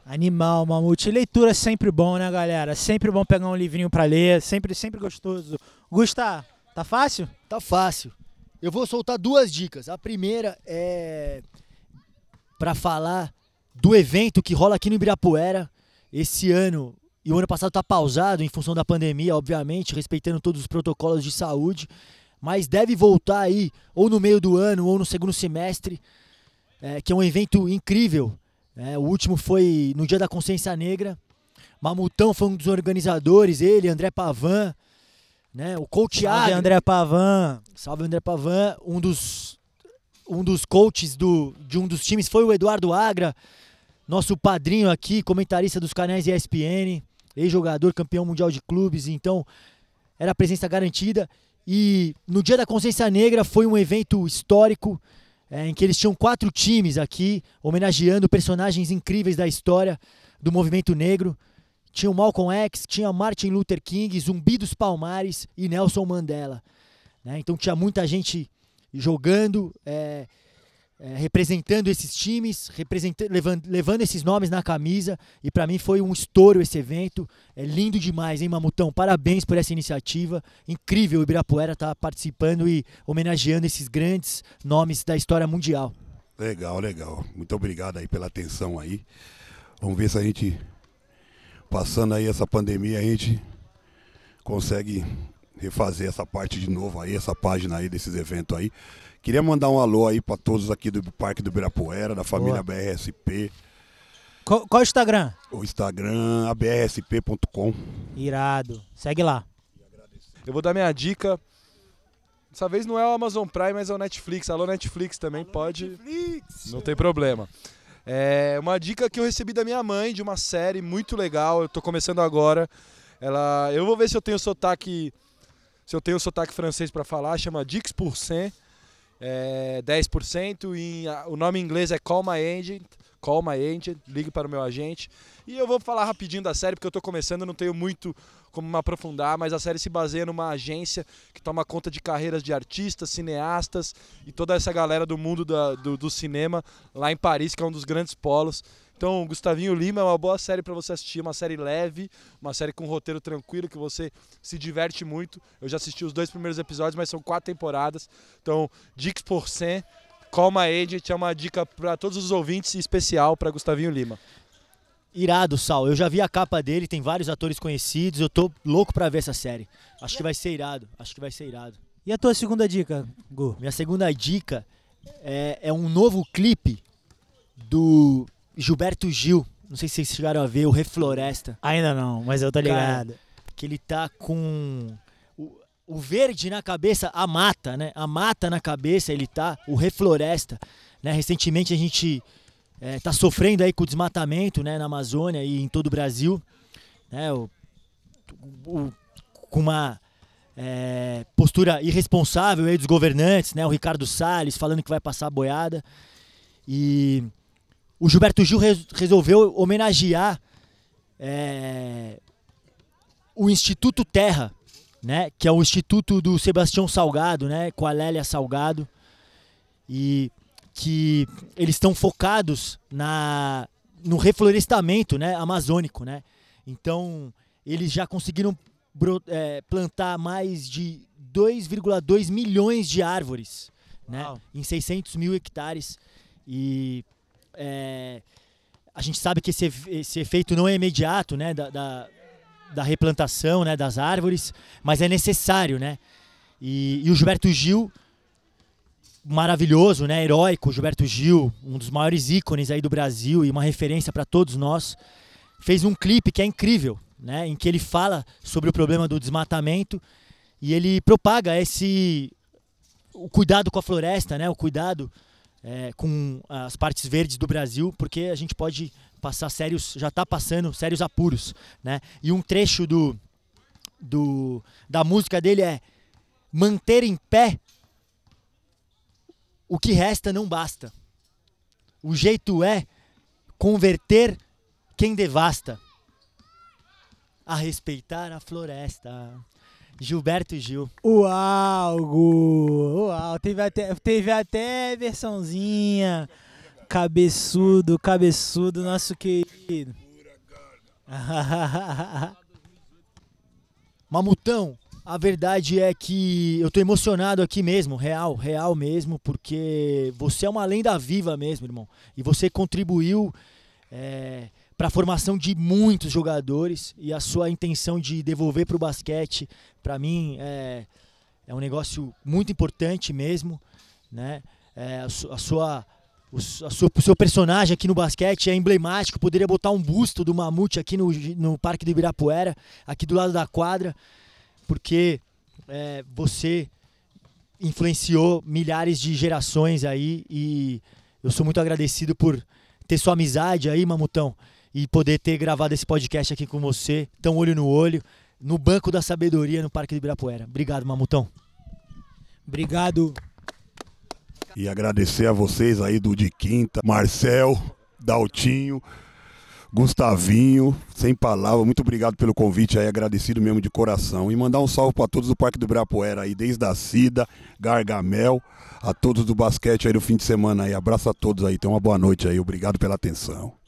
Animal, mamute. Leitura é sempre bom, né, galera? Sempre bom pegar um livrinho pra ler, sempre, sempre gostoso. Gusta, tá fácil? Tá fácil. Eu vou soltar duas dicas. A primeira é para falar do evento que rola aqui no Ibirapuera esse ano. E o ano passado tá pausado em função da pandemia, obviamente, respeitando todos os protocolos de saúde, mas deve voltar aí ou no meio do ano ou no segundo semestre, é, que é um evento incrível. É, o último foi no Dia da Consciência Negra. Mamutão foi um dos organizadores, ele, André Pavan, né, o coach Salve, Agnes. André Pavan. Salve André Pavan, um dos um dos coaches do, de um dos times foi o Eduardo Agra, nosso padrinho aqui, comentarista dos canais ESPN, ex-jogador, campeão mundial de clubes, então era presença garantida. E no Dia da Consciência Negra foi um evento histórico é, em que eles tinham quatro times aqui, homenageando personagens incríveis da história do movimento negro. Tinha o Malcolm X, tinha Martin Luther King, Zumbi dos Palmares e Nelson Mandela. né? Então tinha muita gente jogando, é, é, representando esses times, representa- levando, levando esses nomes na camisa. E para mim foi um estouro esse evento. É lindo demais, hein, Mamutão? Parabéns por essa iniciativa. Incrível o Ibirapuera estar participando e homenageando esses grandes nomes da história mundial. Legal, legal. Muito obrigado aí pela atenção aí. Vamos ver se a gente, passando aí essa pandemia, a gente consegue refazer essa parte de novo aí, essa página aí desses eventos aí. Queria mandar um alô aí para todos aqui do Parque do Ibirapuera, da família BRSP, Qual, qual é o Instagram? o Instagram, abrsp.com. Irado. Segue lá. Eu vou dar minha dica. Dessa vez não é o Amazon Prime, mas é o Netflix. Alô, Netflix também pode. Não tem problema. É uma dica que eu recebi da minha mãe de uma série muito legal. Eu tô começando agora. Ela, eu vou ver se eu tenho sotaque, se eu tenho sotaque francês para falar. Chama Dix por cent, é 10%. E o nome em inglês é Call My Agent. Call My Agent, ligue para o meu agente. E eu vou falar rapidinho da série porque eu tô começando, não tenho muito como me aprofundar, mas a série se baseia numa agência que toma conta de carreiras de artistas, cineastas e toda essa galera do mundo da- do, do cinema lá em Paris, que é um dos grandes polos. Então, Gustavinho Lima é uma boa série para você assistir, uma série leve, uma série com um roteiro tranquilo que você se diverte muito. Eu já assisti os dois primeiros episódios, mas são quatro temporadas. Então, Dix por cent, Call My Agent é uma dica para todos os ouvintes e especial para Gustavinho Lima. Irado, Sal. Eu já vi a capa dele, tem vários atores conhecidos. Eu tô louco pra ver essa série. Acho que vai ser irado. Acho que vai ser irado. E a tua segunda dica, Gu? Minha segunda dica é, é um novo clipe do Gilberto Gil. Não sei se vocês chegaram a ver, o Refloresta. Ainda não, mas eu tô Cara, ligado. Que ele tá com o, o verde na cabeça, a mata, né? A mata na cabeça, ele tá, o Refloresta. Né? Recentemente a gente é, tá sofrendo aí com o desmatamento né? na Amazônia e em todo o Brasil. Né? O, o- com uma é, postura irresponsável aí dos governantes, né? O Ricardo Salles falando que vai passar a boiada. E o Gilberto Gil res- resolveu homenagear é, o Instituto Terra, né? Que é o instituto do Sebastião Salgado, né? Com a Lélia Salgado. E que eles estão focados na no reflorestamento, né? Amazônico, né? Então eles já conseguiram é, plantar mais de 2,2 milhões de árvores, né? Em 600 mil hectares e é, a gente sabe que esse, esse efeito não é imediato, né? Da, da, da replantação, né? Das árvores, mas é necessário, né? E, e o Gilberto Gil, maravilhoso, né? Heróico, Gilberto Gil, um dos maiores ícones aí do Brasil e uma referência para todos nós, fez um clipe que é incrível. né, em que ele fala sobre o problema do desmatamento e ele propaga esse o cuidado com a floresta, né, o cuidado é, com as partes verdes do Brasil, porque a gente pode passar sérios, já está passando sérios apuros, né? E um trecho do, do da música dele é manter em pé o que resta não basta. O jeito é converter quem devasta a respeitar a floresta. Gilberto Gil. Uau, Gu! Uau, teve até, teve até versãozinha. Cabeçudo, cabeçudo, nosso querido. Mamutão, a verdade é que eu tô emocionado aqui mesmo, real, real mesmo, porque você é uma lenda viva mesmo, irmão. E você contribuiu é, para a formação de muitos jogadores e a sua intenção de devolver para o basquete, para mim, é, é um negócio muito importante mesmo, né? É, a, su, a sua o, a sua, o seu personagem aqui no basquete é emblemático. Poderia botar um busto do Mamute aqui no, no Parque do Ibirapuera, aqui do lado da quadra, porque é, você influenciou milhares de gerações aí e eu sou muito agradecido por ter sua amizade aí, Mamutão, e poder ter gravado esse podcast aqui com você, tão olho no olho, no Banco da Sabedoria no Parque do Ibirapuera. Obrigado, Mamutão. Obrigado. E agradecer a vocês aí do De Quinta, Marcel, Daltinho, Gustavinho, sem palavra, muito obrigado pelo convite aí, agradecido mesmo de coração. E mandar um salve para todos do Parque do Ibirapuera aí, desde a Cida, Gargamel, a todos do basquete aí do fim de semana aí. Abraço a todos aí, tenham uma boa noite aí, obrigado pela atenção.